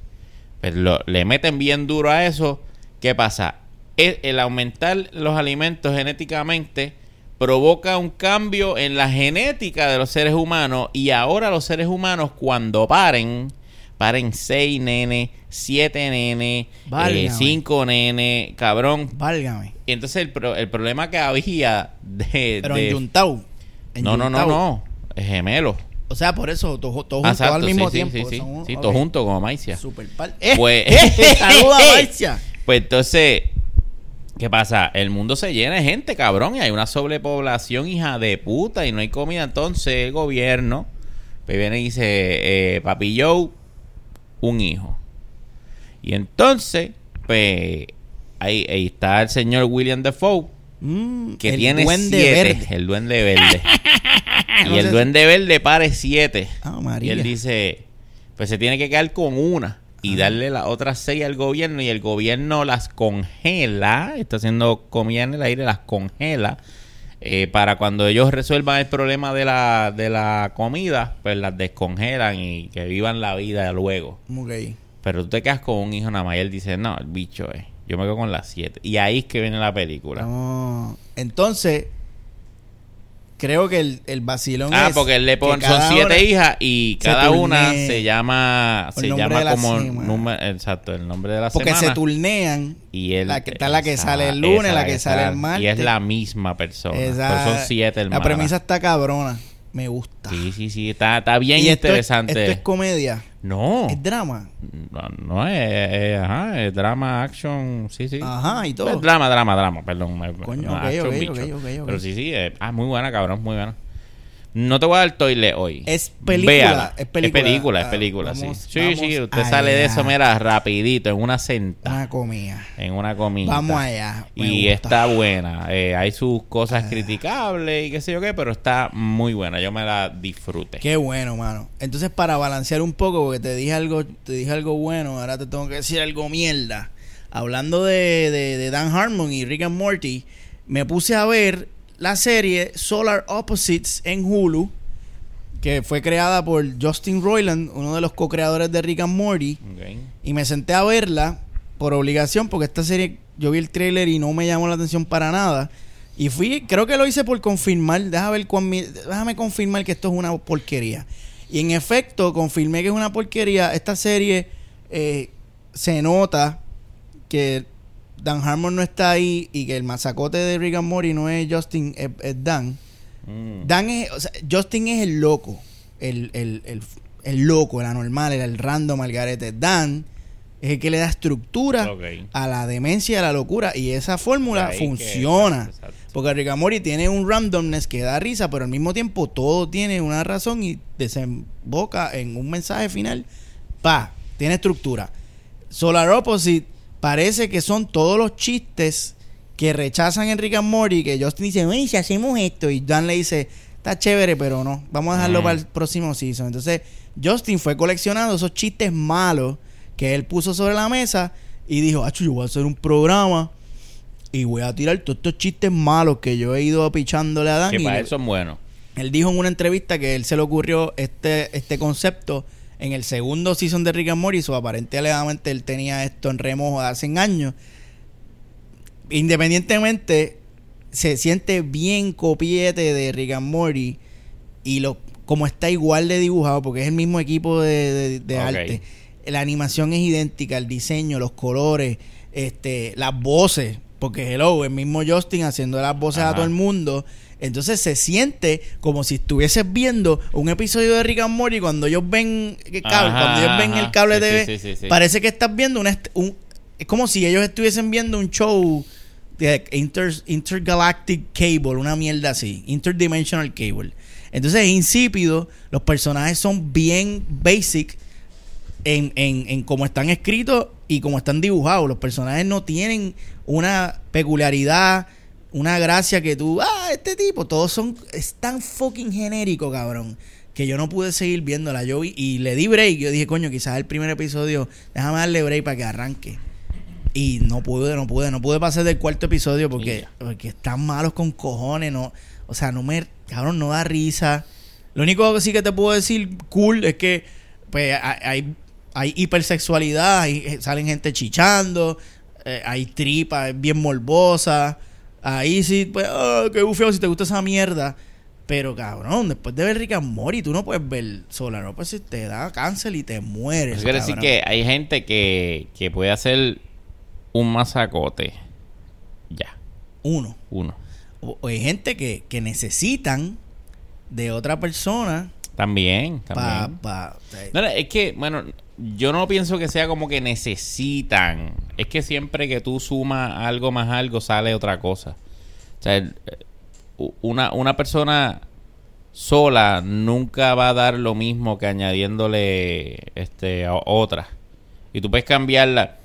Pero lo- le meten bien duro a eso. ¿Qué pasa? El, el aumentar los alimentos genéticamente provoca un cambio en la genética de los seres humanos y ahora los seres humanos cuando paren, paren 6 nenes, 7 nenes, Válgame. 5 nenes, cabrón. Válgame. Y entonces el, pro- el problema que había de... Pero de- en Yuntau. En no, no, no, no. Es gemelo. O sea, por eso, todos todos Ah, juntos al mismo sí, tiempo. sí, sí, sí, todos juntos como Maicia. Super par- ¡Eh! [laughs] Pues- ¡Saluda, [laughs] Maicia! Pues entonces, ¿qué pasa? El mundo se llena de gente, cabrón, y hay una sobrepoblación hija de puta y no hay comida. Entonces el gobierno pues viene y dice, eh, papi Joe, un hijo. Y entonces, pues, ahí, ahí está el señor William Defoe, Mm, que el tiene duende siete. verde. El duende verde. [laughs] y No el duende verde pare siete. Ah, Y él dice, pues se tiene que quedar con una y darle las otras seis al gobierno y el gobierno las congela, está haciendo comida en el aire, las congela eh, para cuando ellos resuelvan el problema de la, de la comida, pues las descongelan y que vivan la vida luego. Ok. Pero tú te quedas con un hijo nada más y él dice, no, el bicho es, yo me quedo con las siete. Y ahí es que viene la película. Entonces, creo que el, el vacilón Ah, es porque él le cada son siete hijas y se cada una se llama, se llama la como número, exacto, el nombre de la Porque se semana. turnean. y él, la que- está la que esa- sale el lunes, esa la que sale el Y es martes. la misma persona. Pero son siete La hermanas. premisa está cabrona. Me gusta. Sí, sí, sí, está, está bien Y esto es- interesante. esto es comedia. no, Es drama. no, no es, es- ajá, es drama, action, sí, sí. Ajá, y todo. Es drama, drama, drama, perdón. Coño, no, ok, action, ok, bicho. ok, ok, ok. Pero sí, sí, eh, ah, muy buena, cabrón, muy buena. No te voy a dar toile hoy. Es película, es película. Es película, es Ah, película, vamos- sí. Sí, vamos sí, usted sale de eso, mira, rapidito, en una sentada. Una comida. En una comida. Vamos allá. me Y gusta. está buena. Eh, hay sus cosas Ah. criticables y qué sé yo qué, pero está muy buena. Yo me la disfruté. Qué bueno, mano. Entonces, para balancear un poco, porque te dije algo, te dije algo bueno, ahora te tengo que decir algo mierda. Hablando de, de, de Dan Harmon y Rick and Morty, me puse a ver la serie Solar Opposites en Hulu, que fue creada por Justin Roiland, uno de los co-creadores de Rick and Morty. Y me senté a verla por obligación, porque esta serie, yo vi el trailer y no me llamó la atención para nada. Y fui, creo que lo hice por confirmar, déjame, ver cuán déjame confirmar que esto es una porquería. Y en efecto, confirmé que es una porquería. Esta serie eh, se nota que Dan Harmon no está ahí y que el masacote de Rick and Morty no es Justin, es, es Dan. Mm. Dan es, o sea, Justin es el loco, el, el, el, el loco, el anormal, el, el random, el garete. Dan es el que le da estructura a la demencia y a la locura. Y esa fórmula Ahí funciona. Porque Rick and Morty tiene un randomness que da risa, pero al mismo tiempo todo tiene una razón y desemboca en un mensaje final. Pa, tiene estructura. Solar Opposite parece que son todos los chistes que rechazan en Rick and Morty, que Justin dice, uy, si hacemos esto, y Dan le dice, está chévere, pero no, vamos a dejarlo Mm. para el próximo season. Entonces, Justin fue coleccionando esos chistes malos que él puso sobre la mesa y dijo, acho, yo voy a hacer un programa y voy a tirar todos estos chistes malos que yo he ido pichándole a Dan. Que y para le- eso es bueno. él dijo en una entrevista que él se le ocurrió este, este concepto en el segundo season de Rick and Morty. o aparentemente él tenía esto en remojo hace años. Independientemente, se siente bien copiete de Rick and Morty y lo como está igual de dibujado, porque es el mismo equipo de, de- de arte. La animación es idéntica, el diseño, los colores, este, las voces, porque hello, el mismo Justin haciendo las voces a todo el mundo. Entonces se siente como si estuvieses viendo un episodio de Rick and Morty cuando ellos ven el cable, Ajá, cuando ellos ven ajá. el cable TV, sí, sí, sí, sí. parece que estás viendo una un, es como si ellos estuviesen viendo un show de inter- intergalactic cable, una mierda así, interdimensional cable. Entonces es insípido, los personajes son bien basic en, en, en cómo están escritos y cómo están dibujados. Los personajes no tienen una peculiaridad, una gracia que tú, ah, este tipo, todos son, es tan fucking genérico, cabrón, que yo no pude seguir viéndola. Yo vi- y le di break, yo dije, coño, quizás el primer episodio, déjame darle break para que arranque. Y no pude, no pude, no pude pasar del cuarto episodio porque, porque están malos con cojones, no, o sea, no me, cabrón, no da risa. Lo único que sí que te puedo decir cool es que pues hay, hay, hay hipersexualidad, hay- eh, salen gente chichando, eh, hay tripas bien morbosas. Ahí sí, pues, oh, qué bufeo si te gusta esa mierda. Pero cabrón, después de ver Rick and Morty, tú no puedes ver Solar no pues si te da cáncer y te mueres. Eso quiere decir que hay gente que, que puede hacer un masacote. Ya, Uno. uno. O, o hay gente que, que necesitan de otra persona También, también. Pa, No, no, es que, bueno, yo no pienso que sea como que necesitan. Es que siempre que tú sumas algo más algo, sale otra cosa. O sea, una, una persona sola nunca va a dar lo mismo que añadiéndole este, a otra. Y tú puedes cambiarla.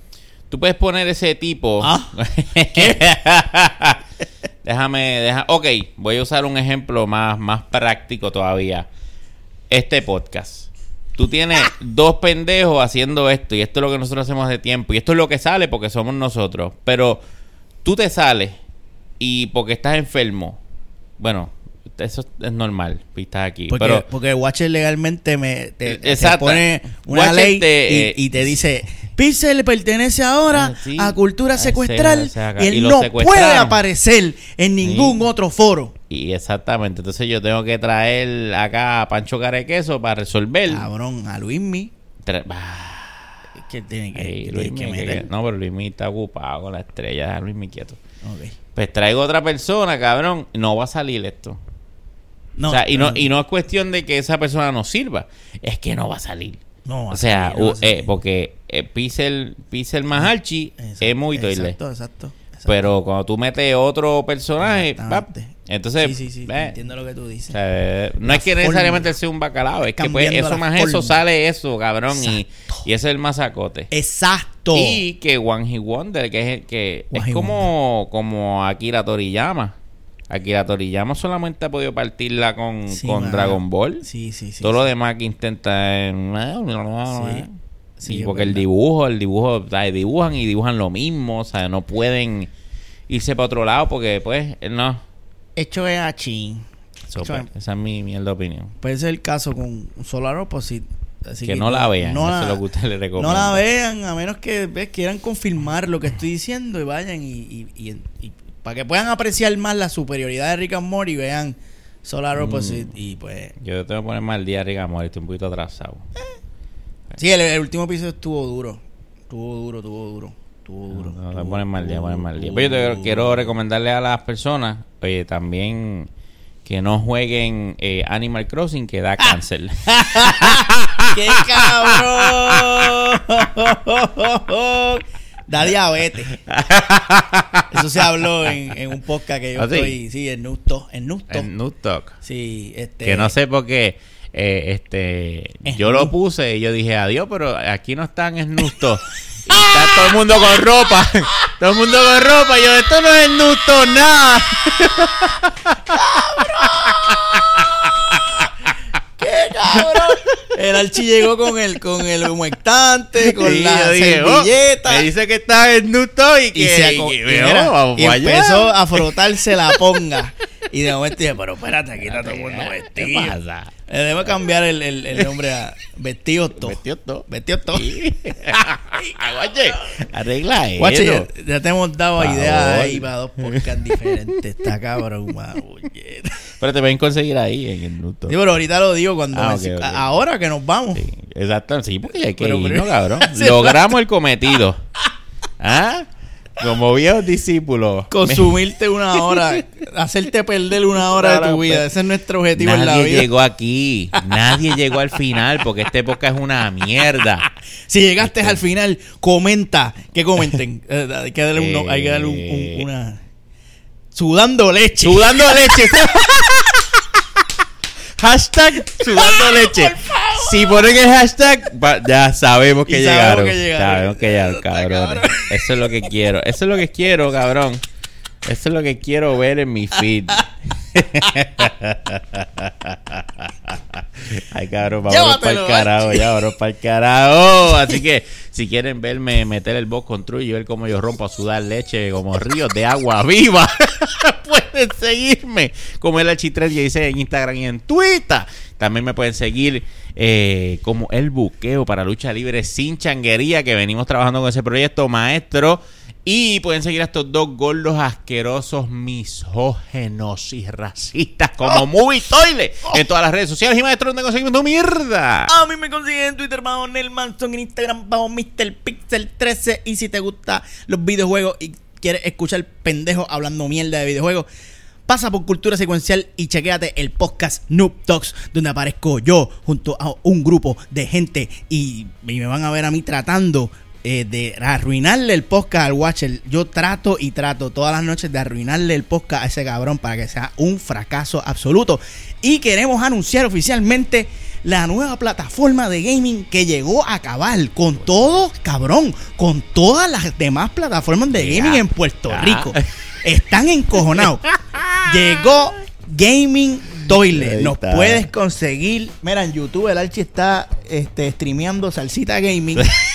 Tú puedes poner ese tipo. Ah. [laughs] Déjame, deja, ok, voy a usar un ejemplo más, más práctico todavía. Este podcast. Tú tienes dos pendejos haciendo esto y esto es lo que nosotros hacemos de tiempo y esto es lo que sale porque somos nosotros. Pero tú te sales y porque estás enfermo. Bueno, eso es normal, y estás aquí. Porque, pero porque Watcher legalmente me, te, pone una Watcher ley te, y, eh, y te dice Pixel pertenece ahora Ah, sí. a cultura Ah, secuestral se- se- y él y no puede aparecer en ningún Sí. otro foro. Y exactamente, entonces yo tengo que traer acá a Pancho Carequeso para resolver. Cabrón, a Luismi Tra- Ah, que tiene que, ey, Luismi, tiene que. No, pero Luismi está ocupado con la estrella, Luismi quieto. Ok. Pues traigo otra persona, cabrón, no va a salir esto. No, o sea, y no, y no es cuestión de que esa persona no sirva, es que no va a salir. no o a sea, salir, no eh, porque eh, Pixel, Pixel Mahalchi Exacto, es muy toile. Exacto, exacto. exacto. Pero cuando tú metes otro personaje, entonces, sí, sí, sí, eh, entiendo lo que tú dices. o sea, eh, no La es que forma. necesariamente sea un bacalao, es que pues, eso más eso sale eso, cabrón, y, y ese es el masacote. Exacto. Y que One Hit Wonder, que es, que One es como, como Akira Toriyama. Akira Toriyama solamente ha podido partirla con, con. Dragon Ball. Sí, sí, sí. Todo lo demás que intenta es... Sí. Y porque el dibujo, el dibujo, o sea, dibujan y dibujan lo mismo, o sea, no pueden irse para otro lado porque, pues, no. Hecho es. Eso, Eso pues, es- esa es mi mierda opinión. Puede ser el caso con Solar Opposite. Así que no la vean, no la- es lo que usted le recomienda. No la vean, a menos que ves, quieran confirmar lo que estoy diciendo y vayan y, y- y- y- para que puedan apreciar más la superioridad de Rick and Morty, vean Solar Mm. Opposite y pues... Yo tengo que poner mal día, Rick Amor, estoy un poquito atrasado. Sí, el, el último episodio estuvo duro. Estuvo duro, estuvo duro. Estuvo duro. No, estuvo- ponen mal día, ponen mal día. Pero yo te duro. quiero recomendarle a las personas, oye, también que no jueguen eh, Animal Crossing que da [laughs] cáncer. [laughs] ¡Qué cabrón! Da diabetes. Eso se habló en, en un podcast que yo ¿Ah, sí? estoy. Sí, en Nusto. En Nusto. En Talk. Sí, este. Que no sé por qué. Eh, este, Es yo lo puse y yo dije adiós, pero aquí no están esnutos. [laughs] Y está todo el mundo con ropa. [laughs] Todo el mundo con ropa. Y yo, esto no es nusto, nada. [laughs] ¡Qué cabrón! El Archi llegó con el, con el humectante, con Y la dije, oh, servilleta. me dice que está esnuto y y que. se y y mira, vamos allá. empezó a frotarse la ponga. Y de momento dije, pero espérate, aquí está todo el mundo ¿Qué vestido. pasa? Le debemos cambiar el, el, el nombre a. Vestido todo. Vestido Todo. Guache, arregla eso. Guache, ya, ya te hemos dado ideas ahí para dos podcasts diferentes. Está cabrón. Pero te pueden conseguir ahí en el nuto. Sí, pero ahorita lo digo cuando Ah, me- ok, ok. a- ahora que nos vamos. Sí, exacto, sí, porque hay que Pero, irnos, pero- cabrón. [laughs] Sí, Logramos el cometido. [laughs] ¿Ah? Como viejos discípulos. Consumirte una hora, [laughs] hacerte perder una hora de tu vida. pues, Ese es nuestro objetivo en la Nadie vida. llegó aquí. Nadie llegó al final porque esta época es una mierda. Si llegaste al final, comenta. Que comenten. [laughs] Eh, hay que darle, un, hay que darle un- un- una. Sudando leche. Sudando leche. [laughs] hashtag sudando [laughs] leche. Si ponen el hashtag, va- ya sabemos que Y sabemos llegaron. que llegaron. Sabemos que llegaron, cabrones. Eso es lo que quiero. Eso es lo que quiero, cabrón. Eso es lo que quiero ver en mi feed. Ay, cabrón, vámonos para el Llévatelo, carajo, ya, vámonos para el carajo. Así que, si quieren verme meter el box con True y ver cómo yo rompo a sudar leche como ríos de agua viva, [laughs] pueden seguirme como el H3 dice en Instagram y en Twitter. También me pueden seguir eh, como el buqueo para lucha libre sin changuería, que venimos trabajando con ese proyecto, maestro. Y pueden seguir a estos dos gordos asquerosos, misógenos y racistas como Movie Toilet en todas las redes sociales. Y maestro, ¿dónde conseguimos tu mierda? A mí me consiguen en Twitter bajo Nel Manson, en Instagram bajo Mr. Pixel 13. Y si te gustan los videojuegos y quieres escuchar pendejos hablando mierda de videojuegos, pasa por Cultura Secuencial y chequéate el podcast Noob Talks, donde aparezco yo junto a un grupo de gente y, y me van a ver a mí tratando. Eh, de arruinarle el podcast al Watcher. Yo trato y trato todas las noches de arruinarle el podcast a ese cabrón para que sea un fracaso absoluto. Y queremos anunciar oficialmente la nueva plataforma de gaming que llegó a acabar con todo, cabrón, con todas las demás plataformas de gaming en Puerto ya. Rico. [laughs] Están encojonados. Llegó Gaming Toilet. Nos puedes conseguir. Mira, en YouTube el Archie está este, streameando Salsita Gaming. [laughs]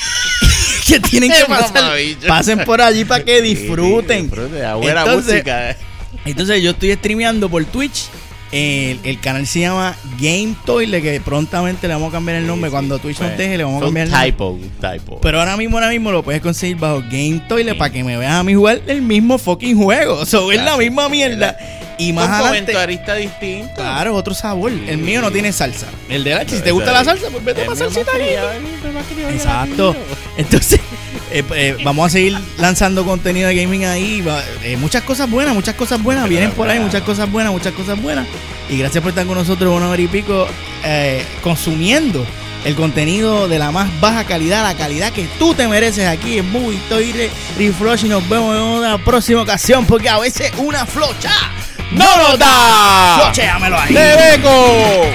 que tienen que pasar. Pasen por allí para que disfruten. Disfruten, a buena Entonces, música. entonces yo estoy streameando por Twitch. El, el canal se llama Game Toilet, que prontamente le vamos a cambiar el nombre. Cuando Twitch nos deje, le vamos a cambiar el nombre. typo, un typo. Pero ahora mismo, ahora mismo lo puedes conseguir bajo Game Toilet Sí. para que me veas a mí jugar el mismo fucking juego. [laughs] O sea, es la misma mierda. Y más un adelante. comentarista distinto. Claro, otro sabor. El mío no tiene salsa. El de H, si te gusta la salsa, pues vete salsita más criado, Exacto. [laughs] Entonces, eh, eh, vamos a seguir lanzando contenido de gaming ahí. Va- eh, muchas cosas buenas, muchas cosas buenas. Vienen por ahí, muchas cosas buenas, muchas cosas buenas. Y gracias por estar con nosotros una hora y pico eh, consumiendo el contenido de la más baja calidad, la calidad que tú te mereces aquí en Movie Toilet Reflush. Y nos vemos en una próxima ocasión porque a veces una flocha ¡No nos da! Flochéamelo ahí. ¡De Beco!